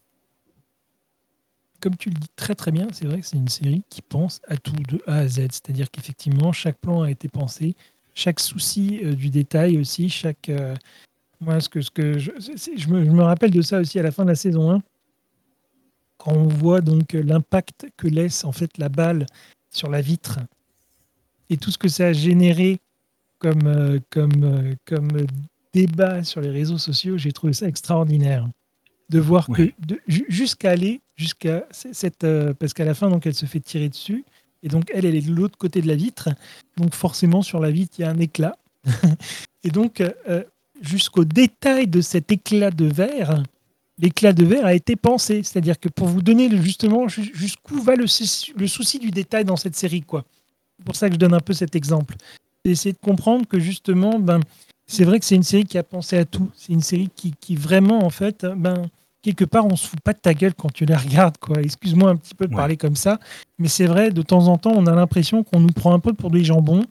Comme tu le dis très très bien, c'est vrai que c'est une série qui pense à tout de A à Z. C'est-à-dire qu'effectivement, chaque plan a été pensé, chaque souci du détail aussi, chaque, moi, ce que, ce que je, je, me, je, me, rappelle de ça aussi à la fin de la saison 1, quand on voit donc l'impact que laisse en fait la balle sur la vitre et tout ce que ça a généré comme, euh, comme, euh, comme débat sur les réseaux sociaux, j'ai trouvé ça extraordinaire de voir ouais. que jusqu'à aller jusqu'à cette euh, parce qu'à la fin donc elle se fait tirer dessus et donc elle elle est de l'autre côté de la vitre donc forcément sur la vitre il y a un éclat et donc euh, jusqu'au détail de cet éclat de verre, l'éclat de verre a été pensé. C'est-à-dire que pour vous donner justement jusqu'où va le, le, souci du détail dans cette série. quoi. C'est pour ça que je donne un peu cet exemple. C'est essayer de comprendre que justement, ben, c'est vrai que c'est une série qui a pensé à tout. C'est une série qui, qui, vraiment, en fait, ben, quelque part, on se fout pas de ta gueule quand tu la regardes. quoi. Excuse-moi un petit peu de ouais. parler comme ça, mais c'est vrai, de temps en temps, on a l'impression qu'on nous prend un peu pour des jambons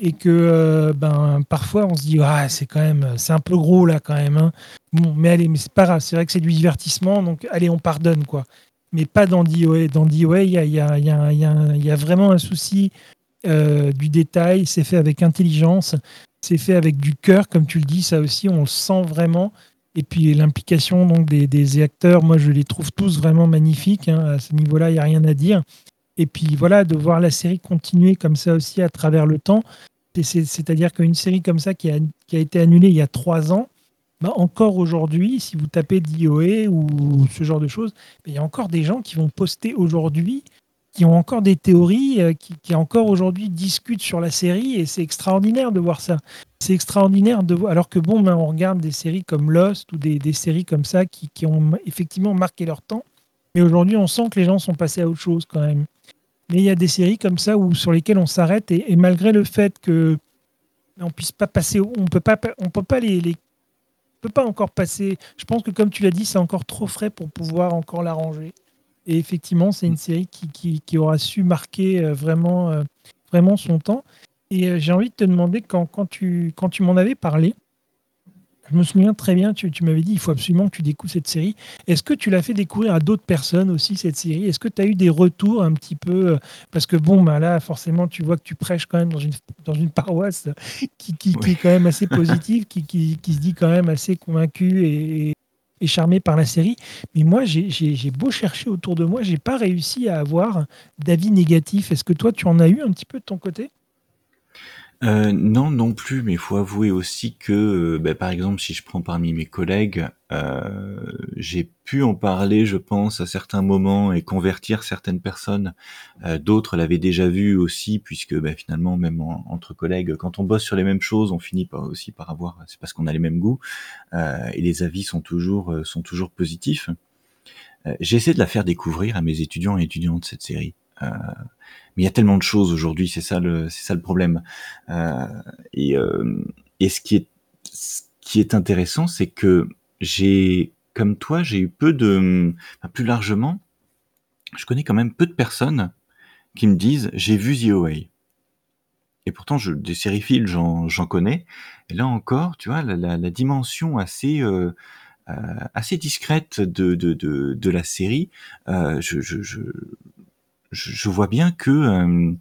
et que euh, ben parfois on se dit ah c'est quand même c'est un peu gros là quand même hein. bon mais allez mais c'est pas grave c'est vrai que c'est du divertissement donc allez on pardonne quoi mais pas dans DOA dans DOA il y a, y, a, y, a, y, a, y vraiment un souci euh, du détail c'est fait avec intelligence c'est fait avec du cœur, comme tu le dis, ça aussi, on le sent vraiment. Et puis l'implication donc des, acteurs, moi je les trouve tous vraiment magnifiques. Hein. à ce niveau-là, il n'y a rien à dire. Et puis voilà, de voir la série continuer comme ça aussi à travers le temps. C'est-à-dire qu'une série comme ça qui a, été annulée il y a trois ans, bah encore aujourd'hui, si vous tapez DOA ou ce genre de choses, il y a encore des gens qui vont poster aujourd'hui qui ont encore des théories, euh, qui, encore aujourd'hui discutent sur la série, et c'est extraordinaire de voir ça. C'est extraordinaire de voir, alors que bon, ben, on regarde des séries comme Lost ou des, séries comme ça qui, ont effectivement marqué leur temps, mais aujourd'hui on sent que les gens sont passés à autre chose quand même. Mais il y a des séries comme ça où, sur lesquelles on s'arrête, et, malgré le fait que on puisse pas passer, on peut pas, on peut pas les, les peut pas encore passer. Je pense que comme tu l'as dit, c'est encore trop frais pour pouvoir encore l'arranger. Et effectivement, c'est une série qui, aura su marquer euh, vraiment, euh, vraiment son temps. Et euh, j'ai envie de te demander, quand tu, quand tu m'en avais parlé, je me souviens très bien, tu, tu m'avais dit, il faut absolument que tu découvres cette série. Est-ce que tu l'as fait découvrir à d'autres personnes aussi, cette série? Est-ce que tu as eu des retours un petit peu Parce que bon, ben là, forcément, tu vois que tu prêches quand même dans une, dans une paroisse qui, qui, qui est quand même assez positive, qui, qui, qui, se dit quand même assez convaincue et, et charmé par la série. Mais moi, j'ai beau chercher autour de moi, j'ai pas réussi à avoir d'avis négatif. Est-ce que toi, tu en as eu un petit peu de ton côté? Euh, non, non plus, mais il faut avouer aussi que, euh, bah, par exemple, si je prends parmi mes collègues, euh, j'ai pu en parler, je pense, à certains moments et convertir certaines personnes. D'autres l'avaient déjà vu aussi, puisque bah, finalement, même entre collègues, quand on bosse sur les mêmes choses, on finit par, aussi par avoir, c'est parce qu'on a les mêmes goûts, et les avis sont toujours, sont toujours positifs. J'essaie de la faire découvrir à mes étudiants et étudiantes cette série. Mais il y a tellement de choses aujourd'hui, c'est ça le, c'est ça le problème. Euh, et, euh, et ce qui est, ce qui est intéressant, c'est que j'ai, comme toi, j'ai eu peu de, plus largement, je connais quand même peu de personnes qui me disent j'ai vu The Away. Et pourtant, je, des sériphiles, j'en, j'en connais. Et là encore, tu vois, la, la, la dimension assez euh, assez discrète de, de, de, de la série, euh, je, je, je, je, vois bien que euh,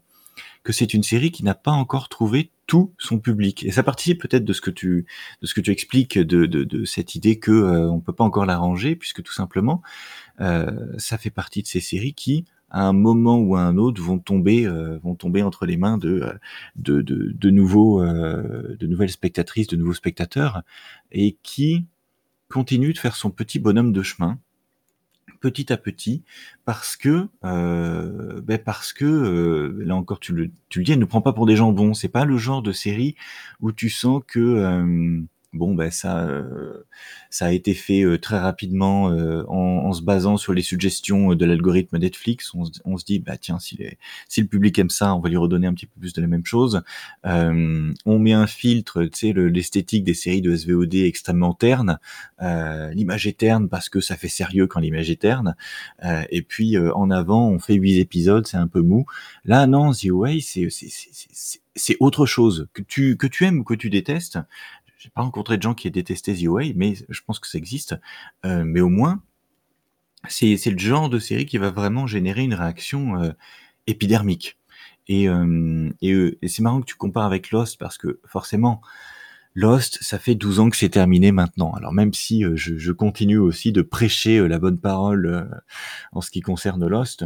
que c'est une série qui n'a pas encore trouvé tout son public. Et ça participe peut-être de ce que tu de ce que tu expliques de, de, de cette idée que euh, on peut pas encore l'arranger puisque tout simplement euh, ça fait partie de ces séries qui à un moment ou à un autre vont tomber euh, vont tomber entre les mains de de, de, de nouveaux de nouvelles spectatrices, de nouveaux spectateurs et qui continuent de faire son petit bonhomme de chemin petit à petit parce que euh, ben parce que euh, là encore tu le tu le dis, elle ne prend pas pour des jambons. C'est pas le genre de série où tu sens que euh, bon ben ça euh, ça a été fait euh, très rapidement euh, en, en, se basant sur les suggestions de l'algorithme Netflix. On, on, se dit bah tiens si, les, si le public aime ça on va lui redonner un petit peu plus de la même chose. On met un filtre tu sais l'esthétique des séries de SVOD extrêmement terne. L'image est terne parce que ça fait sérieux quand l'image est terne. Et puis en avant on fait huit épisodes c'est un peu mou. Là non The Way c'est c'est autre chose. Que tu que tu aimes ou que tu détestes j'ai pas rencontré de gens qui aient détesté The Way, mais je pense que ça existe. Euh, mais au moins, c'est le genre de série qui va vraiment générer une réaction euh, épidermique. Et, euh, et, c'est marrant que tu compares avec Lost parce que forcément, Lost, ça fait 12 ans que c'est terminé maintenant. Alors même si je, je, continue aussi de prêcher la bonne parole en ce qui concerne Lost,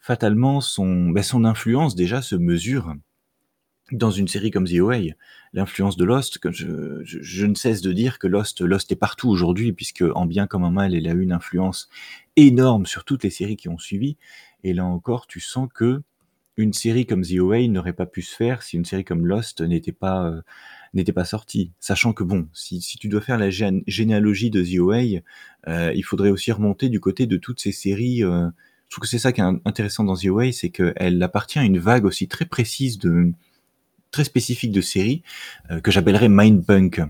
fatalement son, ben son influence déjà se mesure dans une série comme The OA, l'influence de Lost, que je, ne cesse de dire que Lost, Lost est partout aujourd'hui, puisque en bien comme en mal, elle a eu une influence énorme sur toutes les séries qui ont suivi. Et là encore, tu sens que une série comme The OA n'aurait pas pu se faire si une série comme Lost n'était pas euh, n'était pas sortie. Sachant que bon, si, tu dois faire la généalogie de The OA, euh, il faudrait aussi remonter du côté de toutes ces séries. Euh, je trouve que c'est ça qui est intéressant dans The OA, c'est qu'elle appartient à une vague aussi très précise de très spécifique de séries euh, que j'appellerais mindpunk.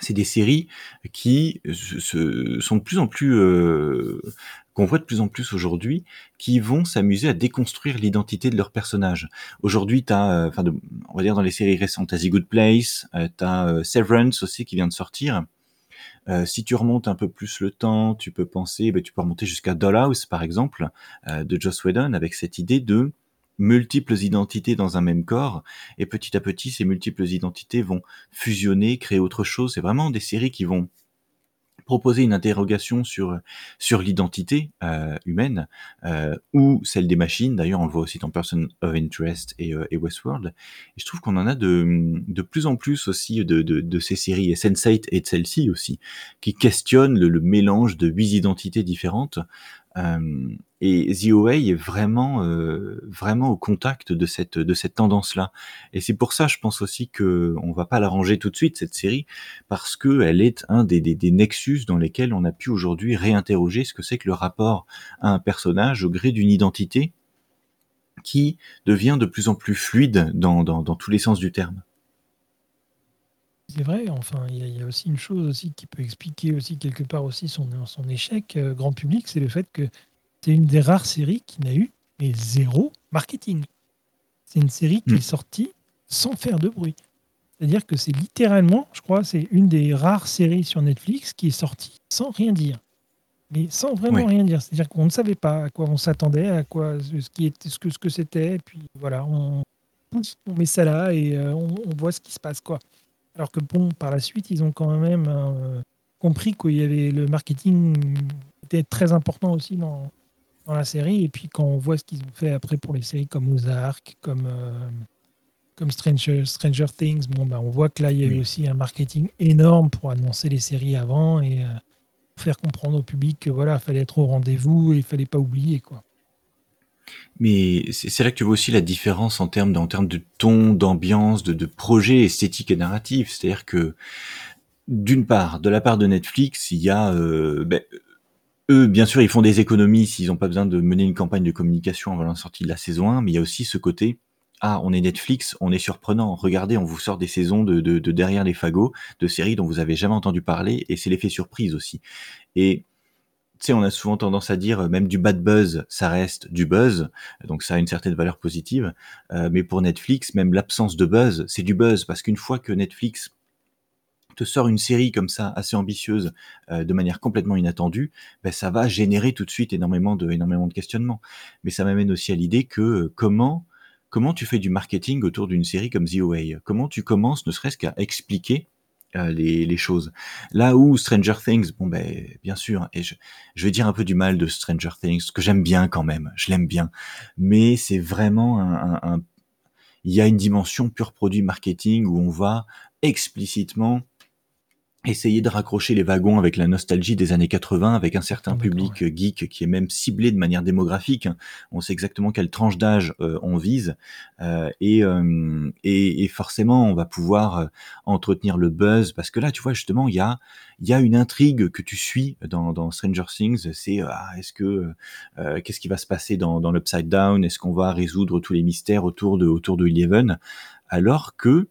C'est des séries qui sont de plus en plus euh, qu'on voit de plus en plus aujourd'hui, qui vont s'amuser à déconstruire l'identité de leurs personnages. Aujourd'hui, tu as, euh, enfin, on va dire dans les séries récentes, t'as The Good Place, euh, tu as Severance aussi qui vient de sortir. Euh, si tu remontes un peu plus le temps, tu peux penser, ben, tu peux remonter jusqu'à Dollhouse par exemple, de Joss Whedon, avec cette idée de multiples identités dans un même corps, et petit à petit, ces multiples identités vont fusionner, créer autre chose. C'est vraiment des séries qui vont proposer une interrogation sur sur l'identité euh, humaine euh, ou celle des machines. D'ailleurs, on le voit aussi dans Person of Interest et, euh, et Westworld. Et je trouve qu'on en a de de plus en plus aussi de de, de ces séries et Sense8 et de celle-ci aussi qui questionnent le, le, mélange de huit identités différentes et The OA est vraiment, euh, vraiment au contact de cette, de cette tendance-là. Et c'est pour ça, je pense aussi que on va pas la ranger tout de suite cette série, parce que elle est un des, des, des nexus dans lesquels on a pu aujourd'hui réinterroger ce que c'est que le rapport à un personnage au gré d'une identité qui devient de plus en plus fluide dans, dans, dans tous les sens du terme. C'est vrai, enfin, il y, a aussi une chose aussi qui peut expliquer aussi quelque part aussi son, son échec euh, grand public, c'est le fait que c'est une des rares séries qui n'a eu mais zéro marketing. C'est une série qui est hmm. sortie sans faire de bruit. C'est-à-dire que c'est littéralement, je crois, c'est une des rares séries sur Netflix qui est sortie sans rien dire. Mais sans vraiment rien dire. C'est-à-dire qu'on ne savait pas à quoi on s'attendait, à quoi ce qui était, ce que ce que c'était, puis voilà, on, on met ça là et euh, on, on, voit ce qui se passe quoi. Alors que bon, par la suite, ils ont quand même euh, compris qu'il y avait le marketing était très important aussi dans, dans la série. Et puis quand on voit ce qu'ils ont fait après pour les séries comme Ozark, comme, euh, comme Stranger, Stranger Things, bon, bah, on voit que là, il y a eu aussi un marketing énorme pour annoncer les séries avant et euh, faire comprendre au public que voilà, fallait être au rendez-vous et il fallait pas oublier quoi. Mais c'est là que tu vois aussi la différence en termes, en termes de ton, d'ambiance, de, de projet esthétique et narratif. C'est-à-dire que, d'une part, de la part de Netflix, il y a... Euh, ben, eux, bien sûr, ils font des économies s'ils n'ont pas besoin de mener une campagne de communication avant la sortie de la saison 1, mais il y a aussi ce côté, ah, on est Netflix, on est surprenant. Regardez, on vous sort des saisons de, de, de derrière les fagots, de séries dont vous avez jamais entendu parler, et c'est l'effet surprise aussi. Et on a souvent tendance à dire, même du bad buzz, ça reste du buzz, donc ça a une certaine valeur positive. Euh, mais pour Netflix, même l'absence de buzz, c'est du buzz, parce qu'une fois que Netflix te sort une série comme ça, assez ambitieuse, euh, de manière complètement inattendue, ben, ça va générer tout de suite énormément de, énormément de questionnements. Mais ça m'amène aussi à l'idée que euh, comment, comment tu fais du marketing autour d'une série comme The OA Comment tu commences, ne serait-ce qu'à expliquer euh, les, les, choses. Là où Stranger Things, bon ben bien sûr, et je, je vais dire un peu du mal de Stranger Things, que j'aime bien quand même, je l'aime bien, mais c'est vraiment un, un, un, il y a une dimension pure produit marketing où on va explicitement essayer de raccrocher les wagons avec la nostalgie des années 80, avec un certain public geek qui est même ciblé de manière démographique. On sait exactement quelle tranche d'âge euh, on vise, euh, et, euh, et, et, forcément on va pouvoir euh, entretenir le buzz parce que là, tu vois justement, il y a il y a une intrigue que tu suis dans, dans Stranger Things. C'est ah, est-ce que qu'est-ce qui va se passer dans, dans l'Upside Down? Est-ce qu'on va résoudre tous les mystères autour de autour de Eleven? Alors que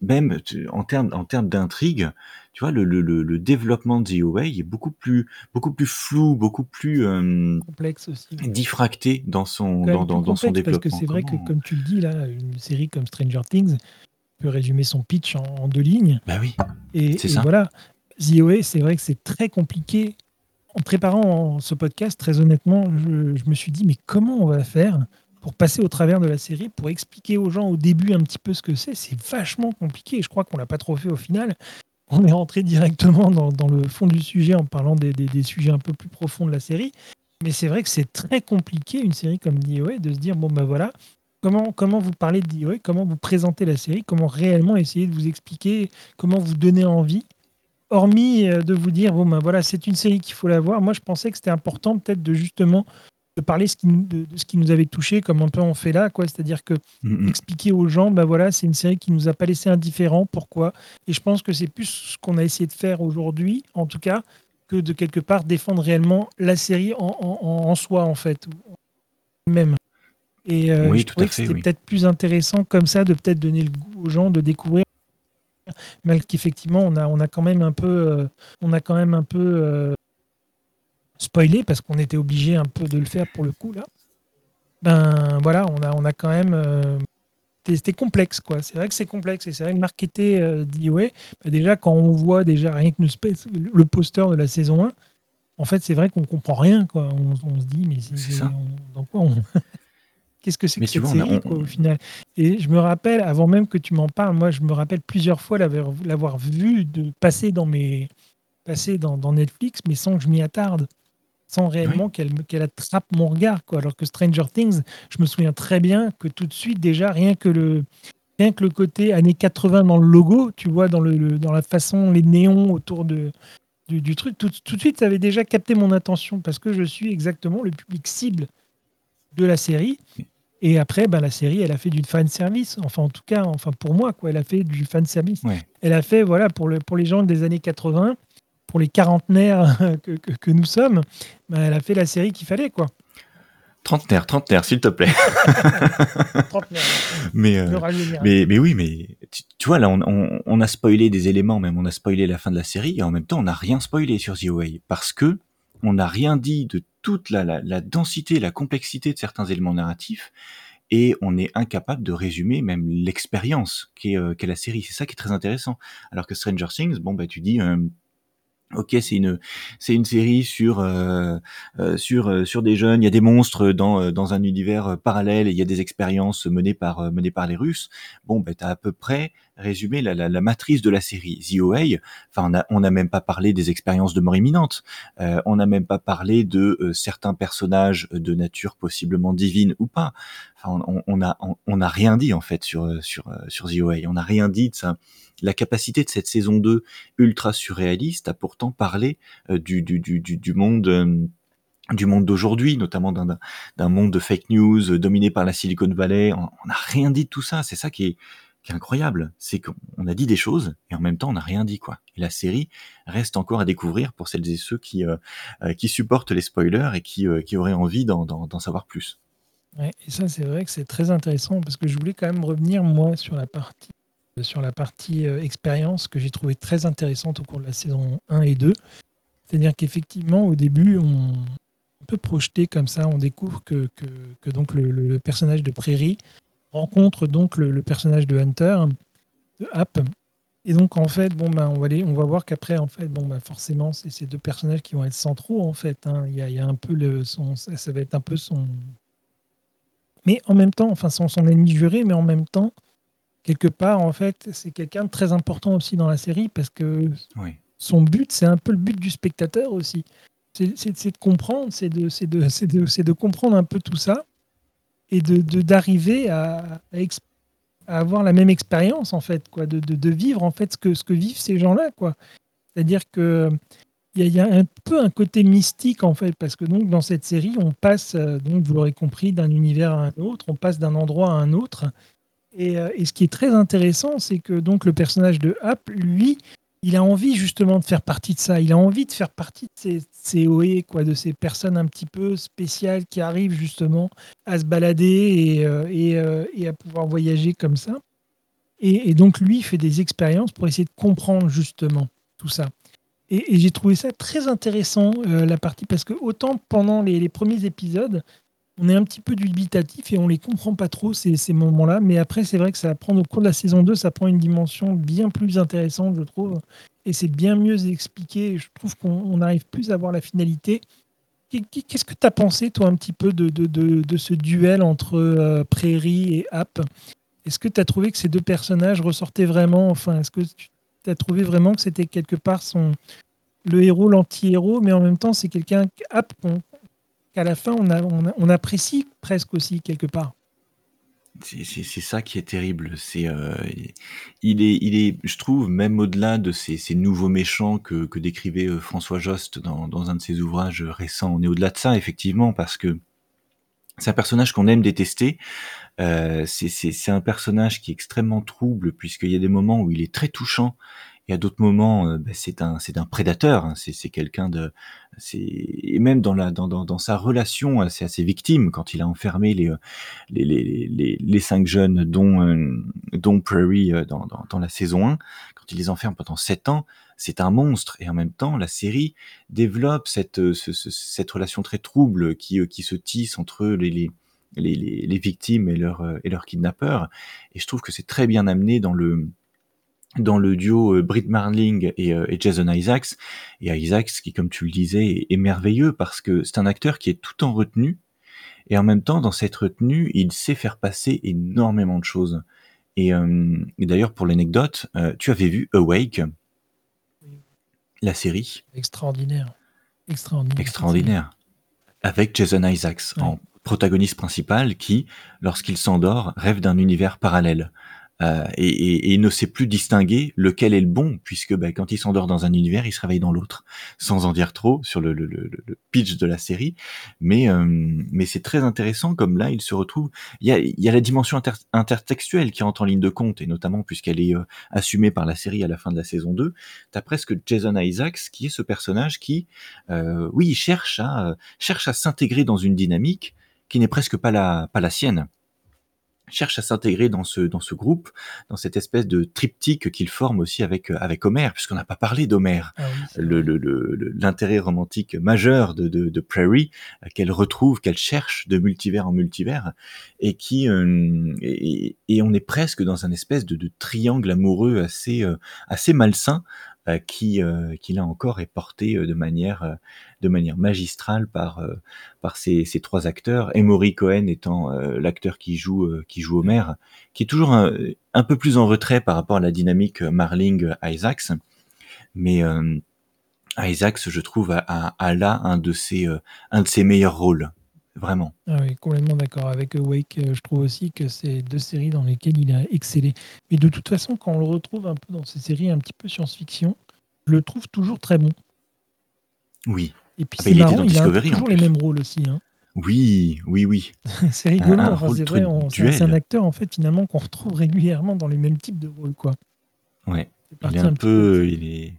même en termes en termes d'intrigue, tu vois, le, le, le, développement de The est beaucoup plus beaucoup plus flou, beaucoup plus euh, complexe aussi, diffracté dans son dans, dans, dans, son développement. Parce que c'est vrai que comme tu le dis là, une série comme Stranger Things peut résumer son pitch en, en deux lignes. Bah oui. Et, et ça. voilà, The c'est vrai que c'est très compliqué. En préparant ce podcast, très honnêtement, je, je me suis dit mais comment on va faire pour passer au travers de la série, pour expliquer aux gens au début un petit peu ce que c'est, c'est vachement compliqué. Je crois qu'on l'a pas trop fait au final. On est rentré directement dans, le fond du sujet en parlant des, sujets un peu plus profonds de la série. Mais c'est vrai que c'est très compliqué, une série comme DOA, de se dire, bon ben voilà, comment, comment vous parlez de DOA, comment vous présentez la série, comment réellement essayer de vous expliquer, comment vous donner envie. Hormis euh, de vous dire, bon ben voilà, c'est une série qu'il faut la voir. Moi, je pensais que c'était important peut-être de justement de parler ce qui, de, de, ce qui nous avait touché, comme un peu on fait là, quoi. C'est-à-dire que mm -hmm. expliquer aux gens, ben voilà, c'est une série qui nous a pas laissé indifférents. Pourquoi? Et je pense que c'est plus ce qu'on a essayé de faire aujourd'hui, en tout cas, que de quelque part défendre réellement la série en, en, en soi, en fait, même. Et euh, oui, je trouvais que c'était oui. peut-être plus intéressant comme ça de peut-être donner le goût aux gens de découvrir malgré qu'effectivement on a on a quand même un peu euh, on a quand même un peu euh, spoiler parce qu'on était obligé un peu de le faire pour le coup là. Ben voilà, on a, on a quand même. Euh, C'était complexe quoi. C'est vrai que c'est complexe et c'est vrai que marketer euh, DOA, ben déjà quand on voit déjà rien que le, le poster de la saison 1, en fait c'est vrai qu'on comprend rien quoi. On, on, se dit mais c'est dans quoi on. qu'est-ce que c'est que cette série, au final? Et je me rappelle, avant même que tu m'en parles, moi, je me rappelle plusieurs fois l'avoir vu de passer dans mes passer dans, Netflix, mais sans que je m'y attarde, sans réellement qu'elle qu'elle attrape mon regard, quoi. Alors que Stranger Things, je me souviens très bien que tout de suite, déjà, rien que le rien que le côté années 80 dans le logo, tu vois, dans le, dans la façon, les néons autour de du, truc, tout, tout, de suite, ça avait déjà capté mon attention parce que je suis exactement le public cible de la série. Et après, ben, la série, elle a fait du fan service. Enfin, en tout cas, enfin pour moi, quoi, elle a fait du fan service. Elle a fait, voilà, pour, le, pour les gens des années 80, pour les quarantenaires que, que, nous sommes, ben, elle a fait la série qu'il fallait, quoi. Trentenaire, trentenaire, s'il te plaît. mais, euh, mais, mais oui, mais tu, vois, là, on, on, on, a spoilé des éléments, même on a spoilé la fin de la série, et en même temps, on n'a rien spoilé sur The Away, parce que on n'a rien dit de toute la, la, densité, la complexité de certains éléments narratifs, et on est incapable de résumer même l'expérience qu'est euh, la série. C'est ça qui est très intéressant. Alors que Stranger Things, bon bah tu dis, euh, Ok, c'est une c'est une série sur euh, euh, sur euh, sur des jeunes. Il y a des monstres dans dans un univers parallèle. Et il y a des expériences menées par menées par les Russes. Bon, ben t'as à peu près résumé la, la, la, matrice de la série. The OA, enfin on on n'a même pas parlé des expériences de mort imminente. on n'a même pas parlé de certains personnages de nature possiblement divine ou pas. Enfin, on, on a on, on a rien dit en fait sur sur sur The OA. On n'a rien dit de ça la capacité de cette saison 2 ultra surréaliste a pourtant parlé euh, du, du, du, du, monde euh, du monde d'aujourd'hui, notamment d'un monde de fake news euh, dominé par la Silicon Valley. On n'a rien dit de tout ça. C'est ça qui est, qui est incroyable. C'est qu'on a dit des choses et en même temps on n'a rien dit quoi. Et la série reste encore à découvrir pour celles et ceux qui qui supportent les spoilers et qui, qui auraient envie d'en savoir plus. Et ça c'est vrai que c'est très intéressant parce que je voulais quand même revenir moi sur la partie sur la partie euh, expérience que j'ai trouvé très intéressante au cours de la saison 1 et 2. C'est-à-dire qu'effectivement, au début, on, peut projeter comme ça, on découvre que, que, donc le, personnage de Prairie rencontre donc le, personnage de Hunter, de App. Et donc, en fait, bon, ben, on, va aller, on va voir qu'après, en fait, bon, ben, forcément, c'est ces deux personnages qui vont être centraux, en fait. Hein. Il, y a, il, y a, un peu le, son, ça, va être un peu son. Mais en même temps, enfin, son, son ennemi juré, mais en même temps, quelque part, en fait, c'est quelqu'un de très important aussi dans la série parce que son but, c'est un peu le but du spectateur aussi. C'est de comprendre, c'est de, de, de, de, comprendre un peu tout ça et de d'arriver à, avoir la même expérience en fait, quoi, de, de, vivre en fait ce que, ce que vivent ces gens-là, quoi. C'est-à-dire que il y, a un peu un côté mystique en fait, parce que donc dans cette série, on passe, euh, donc vous l'aurez compris, d'un univers à un autre, on passe d'un endroit à un autre, euh, et, ce qui est très intéressant, c'est que donc le personnage de App, lui, il a envie justement de faire partie de ça. Il a envie de faire partie de ces, ces OE, quoi, de ces personnes un petit peu spéciales qui arrivent justement à se balader et, euh, euh, et, à pouvoir voyager comme ça. Et, donc lui, fait des expériences pour essayer de comprendre justement tout ça. Et, j'ai trouvé ça très intéressant, la partie, parce que autant pendant les premiers épisodes, on est un petit peu dubitatif et on les comprend pas trop ces, moments-là. Mais après, c'est vrai que ça prend au cours de la saison 2, ça prend une dimension bien plus intéressante, je trouve. Et c'est bien mieux expliqué. Je trouve qu'on arrive plus à voir la finalité. Qu'est-ce que tu as pensé, toi, un petit peu de, ce duel entre euh, Prairie et App? Est-ce que tu as trouvé que ces deux personnages ressortaient vraiment Enfin, est-ce que tu as trouvé vraiment que c'était quelque part son, le héros, l'anti-héros, mais en même temps, c'est quelqu'un, App, qu'à la fin, on, apprécie presque aussi quelque part. C'est ça qui est terrible. C'est, euh, il est, il est, je trouve, même au-delà de ces, nouveaux méchants que, décrivait euh, François Jost dans, un de ses ouvrages récents. On est au-delà de ça, effectivement, parce que c'est un personnage qu'on aime détester. Euh, c'est un personnage qui est extrêmement trouble, puisqu'il y a des moments où il est très touchant et à d'autres moments, euh, bah, c'est un, c'est un prédateur. Hein. c'est, quelqu'un de, c'est et même dans la, dans, dans, sa relation à ses, ses, victimes, quand il a enfermé les, les, les, les, cinq jeunes, dont, euh, dont Prairie euh, dans, dans, dans, la saison 1, quand il les enferme pendant sept ans, c'est un monstre. Et en même temps, la série développe cette, cette relation très trouble qui, qui se tisse entre les, les les, les, victimes et leurs et leurs kidnappeurs. Et je trouve que c'est très bien amené dans le dans le duo euh, Britt Marling et, euh, et, Jason Isaacs. Et Isaacs, qui, comme tu le disais, est, merveilleux parce que c'est un acteur qui est tout en retenue Et en même temps, dans cette retenue, il sait faire passer énormément de choses. Et, d'ailleurs, pour l'anecdote, tu avais vu Awake, la série Extraordinaire. Extraordinaire. Extraordinaire. Avec Jason Isaacs en protagoniste principal qui, lorsqu'il s'endort, rêve d'un univers parallèle. Euh, et, il ne sait plus distinguer lequel est le bon, puisque bah, quand il s'endort dans un univers, il se réveille dans l'autre, sans en dire trop sur le, pitch de la série. Mais, euh, mais c'est très intéressant, comme là, il se retrouve... Il y a, y a la dimension intertextuelle qui entre en ligne de compte, et notamment puisqu'elle est euh, assumée par la série à la fin de la saison 2. T'as presque Jason Isaacs, qui est ce personnage qui, oui, cherche à, cherche à s'intégrer dans une dynamique qui n'est presque pas la, pas la sienne cherche à s'intégrer dans ce dans ce groupe, dans cette espèce de triptyque qu'il forme aussi avec avec Homer, puisqu'on n'a pas parlé d'Homer, ah le, le, l'intérêt romantique majeur de, de, de Prairie euh, qu'elle retrouve, qu'elle cherche de multivers en multivers, et qui euh, et, et, on est presque dans un espèce de, de triangle amoureux assez euh, assez malsain euh, qui, euh, qui là encore est porté euh, de manière, de manière magistrale par, par ces, ces trois acteurs. Emory Cohen étant l'acteur qui joue, qui joue Homer, qui est toujours un, peu plus en retrait par rapport à la dynamique Marling-Isaacs. Mais Isaacs, je trouve, a, a, là un de ses, un de ses meilleurs rôles vraiment. Ah oui, complètement d'accord. Avec Awake, je trouve aussi que c'est deux séries dans lesquelles il a excellé. Mais de toute façon, quand on le retrouve un peu dans ces séries un petit peu science-fiction, je le trouve toujours très bon. Oui. Et puis ah bah, c'est marrant, il, a toujours les mêmes rôles aussi. Hein. Oui, oui, oui. c'est rigolo. c'est un acteur en fait finalement qu'on retrouve régulièrement dans les mêmes types de rôles, quoi. Ouais. il est un, peu, il est,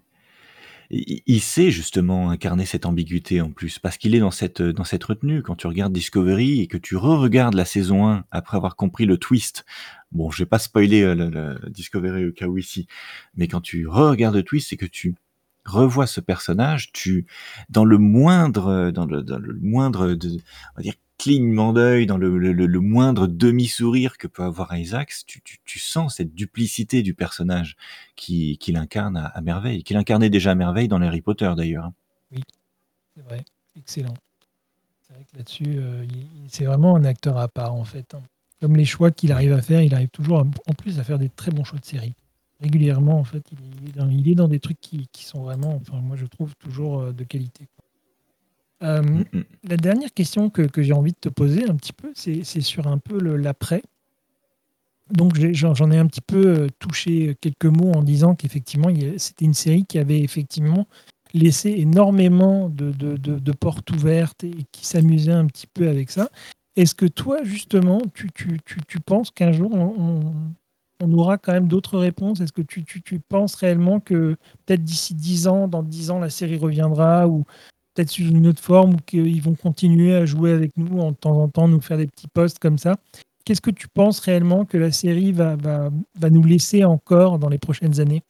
il sait justement incarner cette ambiguïté en plus, parce qu'il est dans cette, dans cette retenue. Quand tu regardes Discovery et que tu re-regardes la saison 1 après avoir compris le twist, bon, je vais pas spoiler euh, Discovery au cas où ici, mais quand tu re-regardes le twist et que tu revois ce personnage, tu, dans le moindre, dans le, dans le moindre, de, on va dire, clignement d'œil, dans le, moindre demi-sourire que peut avoir Isaacs, tu, sens cette duplicité du personnage qu'il qui incarne à, merveille, qu'il incarnait déjà à merveille dans Harry Potter d'ailleurs. Hein. Oui, c'est vrai, excellent. C'est vrai que là-dessus, euh, c'est vraiment un acteur à part en fait. Hein. Comme les choix qu'il arrive à faire, il arrive toujours en plus à faire des très bons choix de série. Régulièrement, en fait, il est dans, des trucs qui, qui, sont vraiment, enfin, moi je trouve toujours euh, de qualité. Euh, mm, mm. La dernière question que, j'ai envie de te poser un petit peu, c'est sur un peu l'après. Donc j'en ai un petit peu euh, touché quelques mots en disant qu'effectivement c'était une série qui avait effectivement laissé énormément de, portes ouvertes et qui s'amusait un petit peu avec ça. Est-ce que toi justement tu, penses qu'un jour on, aura quand même d'autres réponses? Est-ce que tu, penses réellement que peut-être d'ici 10 ans, dans 10 ans, la série reviendra ou peut-être sous une autre forme ou qu'ils vont continuer à jouer avec nous en temps en temps, nous faire des petits posts comme ça. Qu'est-ce que tu penses réellement que la série va nous laisser encore dans les prochaines années?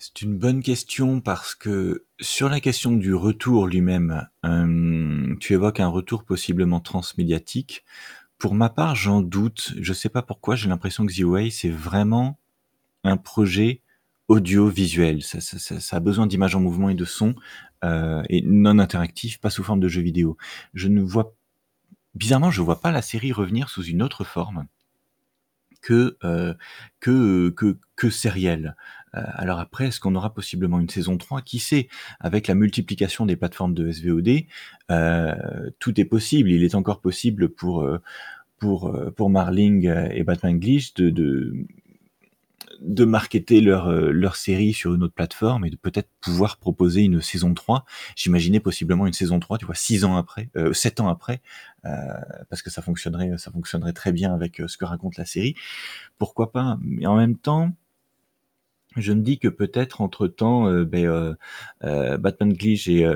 C'est une bonne question parce que sur la question du retour lui-même, euh, tu évoques un retour possiblement transmédiatique. Pour ma part, j'en doute. Je ne sais pas pourquoi, j'ai l'impression que The Way, c'est vraiment un projet audiovisuel. Ça, ça, ça, ça, a besoin d'images en mouvement et de son, euh, et non interactif, pas sous forme de jeu vidéo. Je ne vois, bizarrement, je vois pas la série revenir sous une autre forme que euh, que, que que sériel. Euh, alors après, est-ce qu'on aura possiblement une saison 3 Qui sait? Avec la multiplication des plateformes de SVOD, euh, tout est possible. Il est encore possible pour euh, pour pour Marling et Batman Glitch de, de de marketer leur, euh, leur série sur une autre plateforme et de peut-être pouvoir proposer une saison 3. J'imaginais possiblement une saison 3, tu vois, 6 ans après, euh, 7 ans après, euh, parce que ça fonctionnerait, ça fonctionnerait très bien avec euh, ce que raconte la série. Pourquoi pas Mais en même temps, je me dis que peut-être entre-temps, euh, ben, euh, euh, Batman Glitch et,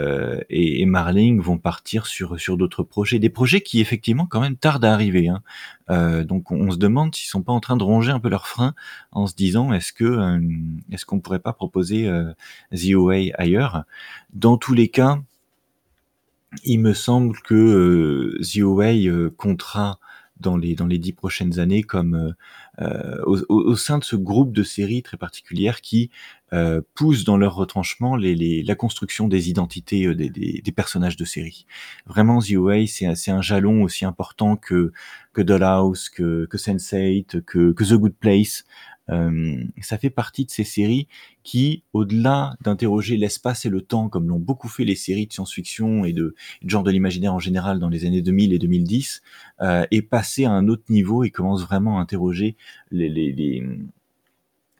et, Marling vont partir sur, sur d'autres projets. Des projets qui, effectivement, quand même tardent à arriver. Hein. donc on, se demande s'ils sont pas en train de ronger un peu leurs freins en se disant est-ce que est-ce qu'on pourrait pas proposer The Away ailleurs? Dans tous les cas, il me semble que The Away comptera dans les dans les dix prochaines années comme euh, au, au, sein de ce groupe de séries très particulières qui euh, poussent dans leur retranchement les, la construction des identités euh, des, des, personnages de série. Vraiment, The Away, c'est un jalon aussi important que que Dollhouse, que, que Sense8, que, que The Good Place. Euh, ça fait partie de ces séries qui, au-delà d'interroger l'espace et le temps, comme l'ont beaucoup fait les séries de science-fiction et de, genre de l'imaginaire en général dans les années 2000 et 2010, euh, est passé à un autre niveau et commence vraiment à interroger les, les, les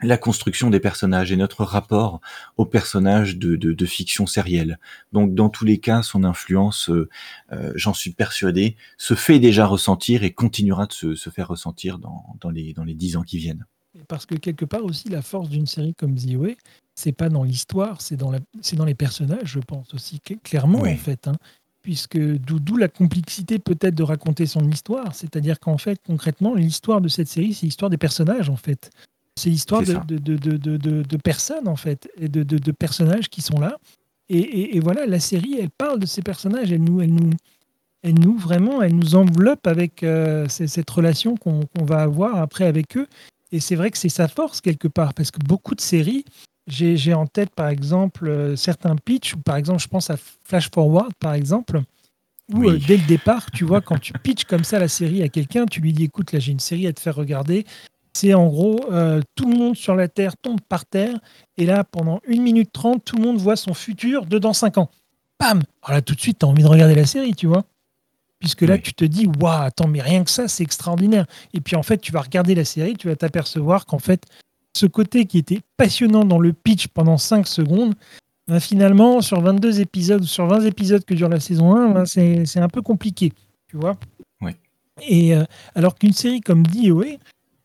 la construction des personnages et notre rapport aux personnages de, de, de, fiction sérielle. Donc dans tous les cas, son influence, euh, euh j'en suis persuadé, se fait déjà ressentir et continuera de se, se faire ressentir dans, dans, les, dans les dix ans qui viennent. Parce que quelque part aussi, la force d'une série comme The Way, c'est pas dans l'histoire, c'est dans, la, dans les personnages, je pense aussi, clairement en fait. Hein, puisque d'où la complexité peut-être de raconter son histoire. C'est-à-dire qu'en fait, concrètement, l'histoire de cette série, c'est l'histoire des personnages en fait. C'est l'histoire de, de, de, de, personnes, en fait, et de, personnages qui sont là. Et, et, voilà, la série, elle parle de ces personnages, elle nous, elle nous, elle nous vraiment, elle nous enveloppe avec euh, cette relation qu'on va avoir après avec eux. Et c'est vrai que c'est sa force quelque part, parce que beaucoup de séries, j'ai en tête par exemple euh, certains pitchs, ou par exemple, je pense à Flash Forward, par exemple, où euh, dès le départ, tu vois, quand tu pitches comme ça la série à quelqu'un, tu lui dis écoute, là j'ai une série à te faire regarder, c'est en gros, euh, tout le monde sur la Terre tombe par terre, et là, pendant 1 minute 30, tout le monde voit son futur de dans 5 ans. Bam Alors tout de suite, tu as envie de regarder la série, tu vois. Puisque là, tu te dis, waouh, attends, mais rien que ça, c'est extraordinaire. Et puis en fait, tu vas regarder la série, tu vas t'apercevoir qu'en fait, ce côté qui était passionnant dans le pitch pendant 5 secondes, ben, finalement, sur 22 épisodes ou sur 20 épisodes que dure la saison 1, ben, c'est un peu compliqué, tu vois. Oui. Et euh, alors qu'une série comme DOA,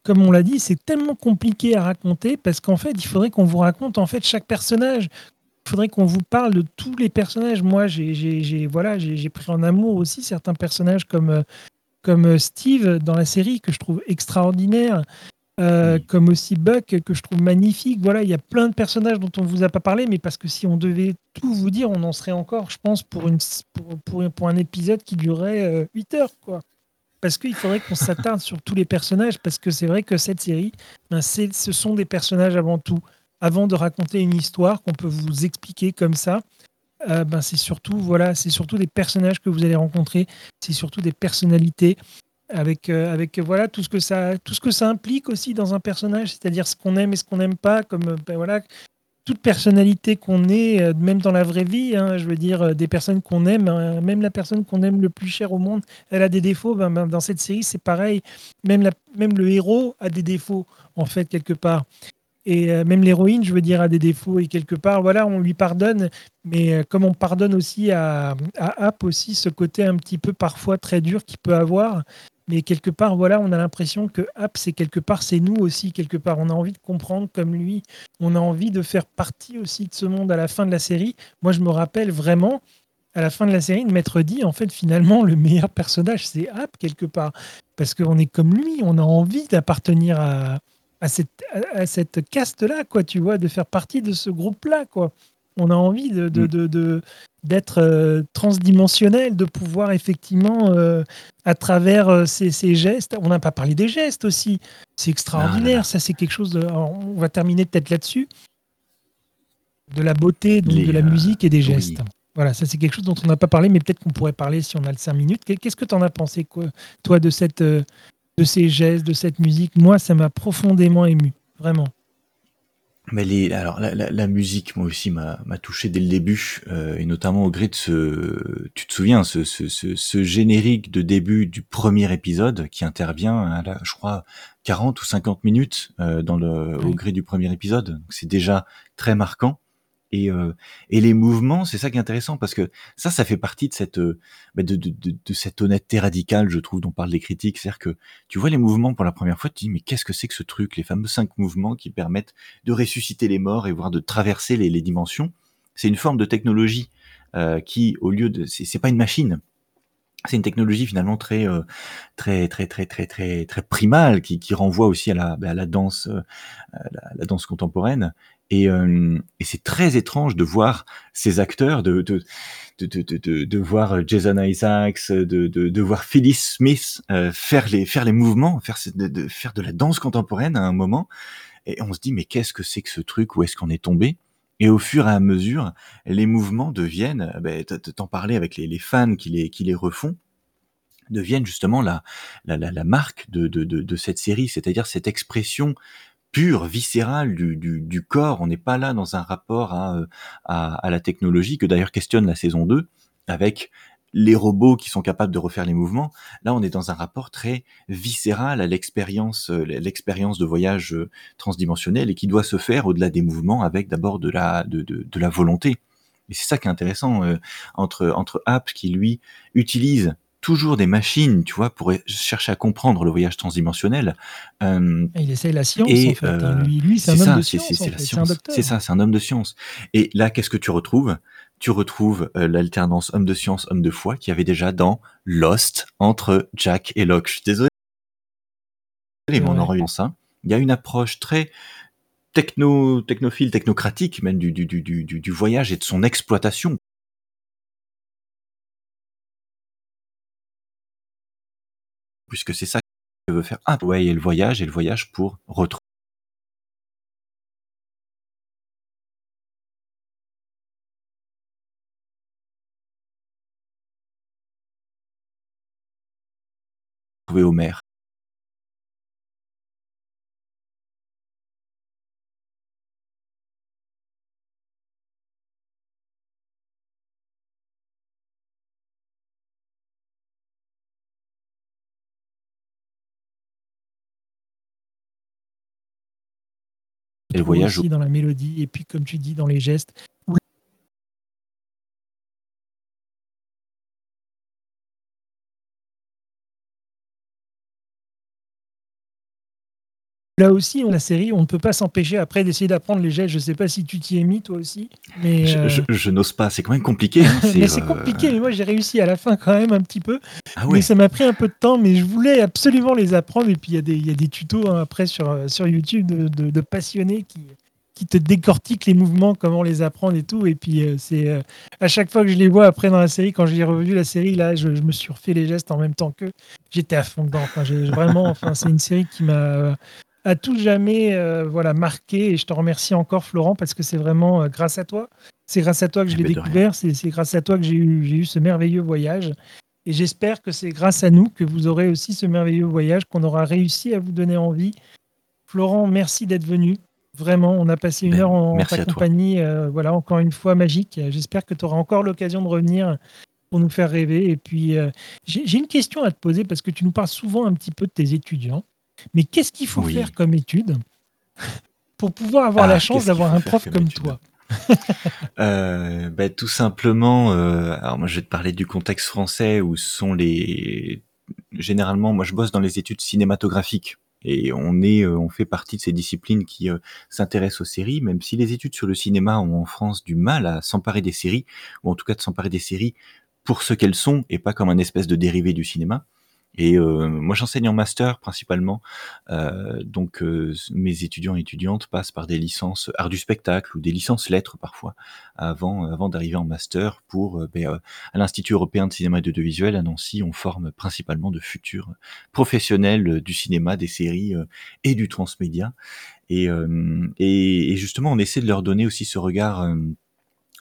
comme on l'a dit, c'est tellement compliqué à raconter parce qu'en fait, il faudrait qu'on vous raconte en fait chaque personnage. Il faudrait qu'on vous parle de tous les personnages. Moi, j'ai voilà, j'ai pris en amour aussi certains personnages comme euh, comme euh, Steve dans la série que je trouve extraordinaire. Euh, comme aussi Buck que je trouve magnifique. Voilà, il y a plein de personnages dont on ne vous a pas parlé, mais parce que si on devait tout vous dire, on en serait encore, je pense, pour, une, pour, pour, un épisode qui durerait 8 heures. quoi parce qu'il faudrait qu'on s'attarde sur tous les personnages, parce que c'est vrai que cette série, ben ce sont des personnages avant tout. Avant de raconter une histoire qu'on peut vous expliquer comme ça, euh, ben c'est surtout voilà, c'est surtout des personnages que vous allez rencontrer, c'est surtout des personnalités avec euh, avec voilà tout ce que ça tout ce que ça implique aussi dans un personnage, c'est-à-dire ce qu'on aime et ce qu'on n'aime pas, comme ben voilà toute personnalité qu'on est, euh, même dans la vraie vie, hein, je veux dire, euh, des personnes qu'on aime, hein, même la personne qu'on aime le plus cher au monde, elle a des défauts. Ben, ben, dans cette série, c'est pareil. Même, même le héros a des défauts, en fait, quelque part. Et euh, même l'héroïne, je veux dire, a des défauts. Et quelque part, voilà, on lui pardonne. Mais comme on pardonne aussi à, à App aussi, ce côté un petit peu parfois très dur qu'il peut avoir, mais quelque part, voilà, on a l'impression que App, c'est quelque part, c'est nous aussi, quelque part. On a envie de comprendre comme lui. On a envie de faire partie aussi de ce monde à la fin de la série. Moi, je me rappelle vraiment, à la fin de la série, de m'être dit, en fait, finalement, le meilleur personnage, c'est App, quelque part. Parce qu'on est comme lui, on a envie d'appartenir à, à cette, à cette caste-là, quoi, tu vois, de faire partie de ce groupe-là, quoi. On a envie de, de, mm. de, d'être euh, transdimensionnel, de pouvoir effectivement, euh, à travers euh, ces, gestes, on n'a pas parlé des gestes aussi, c'est extraordinaire, ça c'est quelque chose, de, on va terminer peut-être là-dessus, de la beauté, de la musique et des gestes. Voilà, ça c'est quelque chose dont on n'a pas parlé, mais peut-être qu'on pourrait parler si on a le 5 minutes. Qu'est-ce que tu en as pensé, quoi, toi, de, cette, de ces gestes, de cette musique Moi, ça m'a profondément ému, vraiment. Mais les, alors la, la, la musique, moi aussi, m'a touché dès le début, euh, et notamment au gré de ce, tu te souviens, ce, ce, ce, ce, générique de début du premier épisode qui intervient, à la, je crois, 40 ou 50 minutes euh, dans le, au gré du premier épisode. C'est déjà très marquant. Et, euh, et les mouvements, c'est ça qui est intéressant parce que ça, ça fait partie de cette, euh, bah, de, de, de, de, cette honnêteté radicale, je trouve, dont parlent les critiques. C'est-à-dire que tu vois les mouvements pour la première fois, tu te dis mais qu'est-ce que c'est que ce truc Les fameux cinq mouvements qui permettent de ressusciter les morts et voire de traverser les, les dimensions? C'est une forme de technologie euh, qui, au lieu de, c'est pas une machine, c'est une technologie finalement très très très très très très très primale qui, qui renvoie aussi à la, à la danse à la, la, danse contemporaine et, euh, et c'est très étrange de voir ces acteurs, de, de, de, de, de voir Jason Isaacs, de, de, de voir Phyllis Smith euh, faire, les, faire les mouvements, faire de, faire de la danse contemporaine à un moment. et on se dit: «Mais qu'est-ce que c'est que ce truc? Où est-ce qu'on est tombé?» et au fur et à mesure, les mouvements deviennent, beh, tu en parlais avec les les fans qui les qui les refont, deviennent justement la la la marque de de de cette série. C'est-à-dire cette expression pure, viscérale du du du corps. On n'est pas là dans un rapport à, heu, à à la technologie que d'ailleurs questionne la saison 2 avec les robots qui sont capables de refaire les mouvements. Là, on est dans un rapport très viscéral à l'expérience, heu, l'expérience de voyage, heu, transdimensionnel et qui doit se faire au-delà des mouvements avec d'abord de la de de de la volonté et c'est ça qui est intéressant, heu, entre entre Apt qui lui utilise toujours des machines, tu vois, pour chercher à comprendre le voyage transdimensionnel. Hem, il essaye la science, en fait, hein. euh, Lui lui, c'est un homme de science, c'est ça, c'est un homme de science et là, qu'est-ce que tu retrouves? Tu retrouves, heu, l'alternance homme de science, homme de foi qu'il y avait déjà dans Lost entre Jack et Locke. Je suis désolé mais on en revient ça. Il y a une approche très techno technophile, technocratique même du du du du voyage et de son exploitation. Puisque c'est ça que veut faire Apt. Ouais, a le voyage et le voyage pour retrou trouver Homer. Et le voyage aussi dans la mélodie et puis comme tu dis dans les gestes Là aussi, la série, on ne peut pas s'empêcher après d'essayer d'apprendre les gestes. Je sais pas si tu t'y es mis toi aussi, mais Je je n'ose pas, c'est quand même compliqué, hein, c'est, mais c'est heu compliqué, mais moi j'ai réussi à la fin quand même un petit peu, Ah mais ça m'a pris un peu de temps, mais je voulais absolument les apprendre. Et puis il y a des il y a des tutos, hein, après sur, heu, sur YouTube de de de passionnés qui qui te décortiquent les mouvements, comment les apprendre et tout. Et puis, c'est, à chaque fois que je les vois après dans la série, quand j'ai revu la série là, je je me suis refait les gestes en même temps qu'eux. J'étais à fond dedans, enfin j'ai vraiment enfin c'est une série qui m'a, à tout jamais, heu, voilà, marqué et je te remercie encore Florent parce que c'est vraiment, heu, grâce à toi. C'est grâce à toi que Eh je l'ai beh, de rien. découvert, c'est grâce à toi que j'ai eu eu ce merveilleux voyage et j'espère que c'est grâce à nous que vous aurez aussi ce merveilleux voyage, qu'on aura réussi à vous donner envie. Florent, merci d'être venu. Vraiment, on a passé 1 Beh, heure en ta compagnie, heu, voilà, encore une fois magique. J'espère que tu auras encore l'occasion de revenir pour nous faire rêver et puis, j'ai une question à te poser parce que tu nous parles souvent un petit peu de tes étudiants, mais qu'est-ce qu'il faut faire comme études pour pouvoir avoir la Ah, chance qu'est-ce qu'il d'avoir un prof comme étude? toi? Heu, bah, tout simplement, heu, alors moi je vais te parler du contexte français où sont les généralement, moi je bosse dans les études cinématographiques et on est, heu, on fait partie de ces disciplines qui, s'intéressent aux séries, même si les études sur le cinéma ont en France du mal à s'emparer des séries ou en tout cas de s'emparer des séries pour ce qu'elles sont et pas comme un espèce de dérivé du cinéma et heu, moi j'enseigne en master principalement, heu, donc heu, s mes étudiants et étudiantes passent par des licences arts du spectacle ou des licences lettres parfois avant avant d'arriver en master pour, beh, heu, à l'Institut européen de cinéma et d'audiovisuel à Nancy, on forme principalement de futurs professionnels du cinéma, des séries, et du transmédia. Et et et justement on essaie de leur donner aussi ce regard,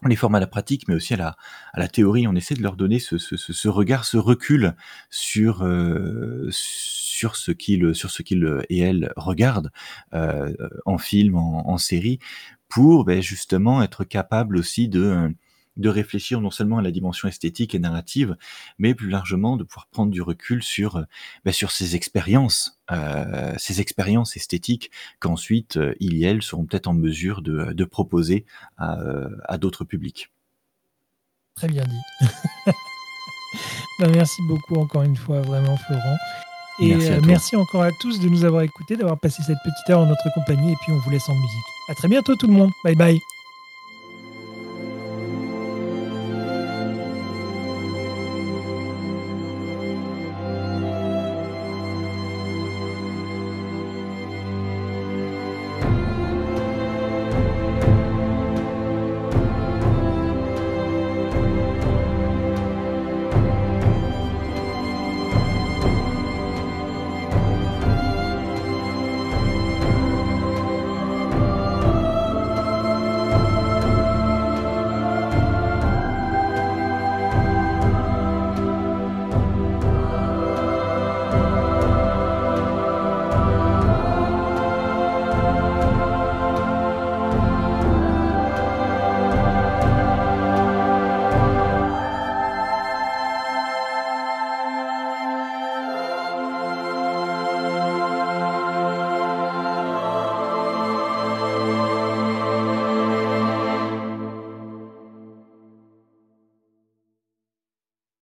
on les forme à la pratique, mais aussi à la à la théorie. On essaie de leur donner ce ce regard, ce recul sur, heu, sur ce qu'ils sur et elles regardent, heu, en film, en série pour, beh, justement être capables aussi de, heu, de réfléchir non seulement à la dimension esthétique et narrative, mais plus largement de pouvoir prendre du recul sur, heu, bah, sur ces expériences, ces expériences esthétiques qu'ensuite, heu, ils et elles seront peut-être en mesure de de proposer à, d'autres publics. Très bien dit. Bah, merci beaucoup encore une fois vraiment Florent et Merci merci encore à tous de nous avoir écoutés, d'avoir passé cette petite heure en notre compagnie et puis on vous laisse en musique. À très bientôt tout le monde. Bye bye.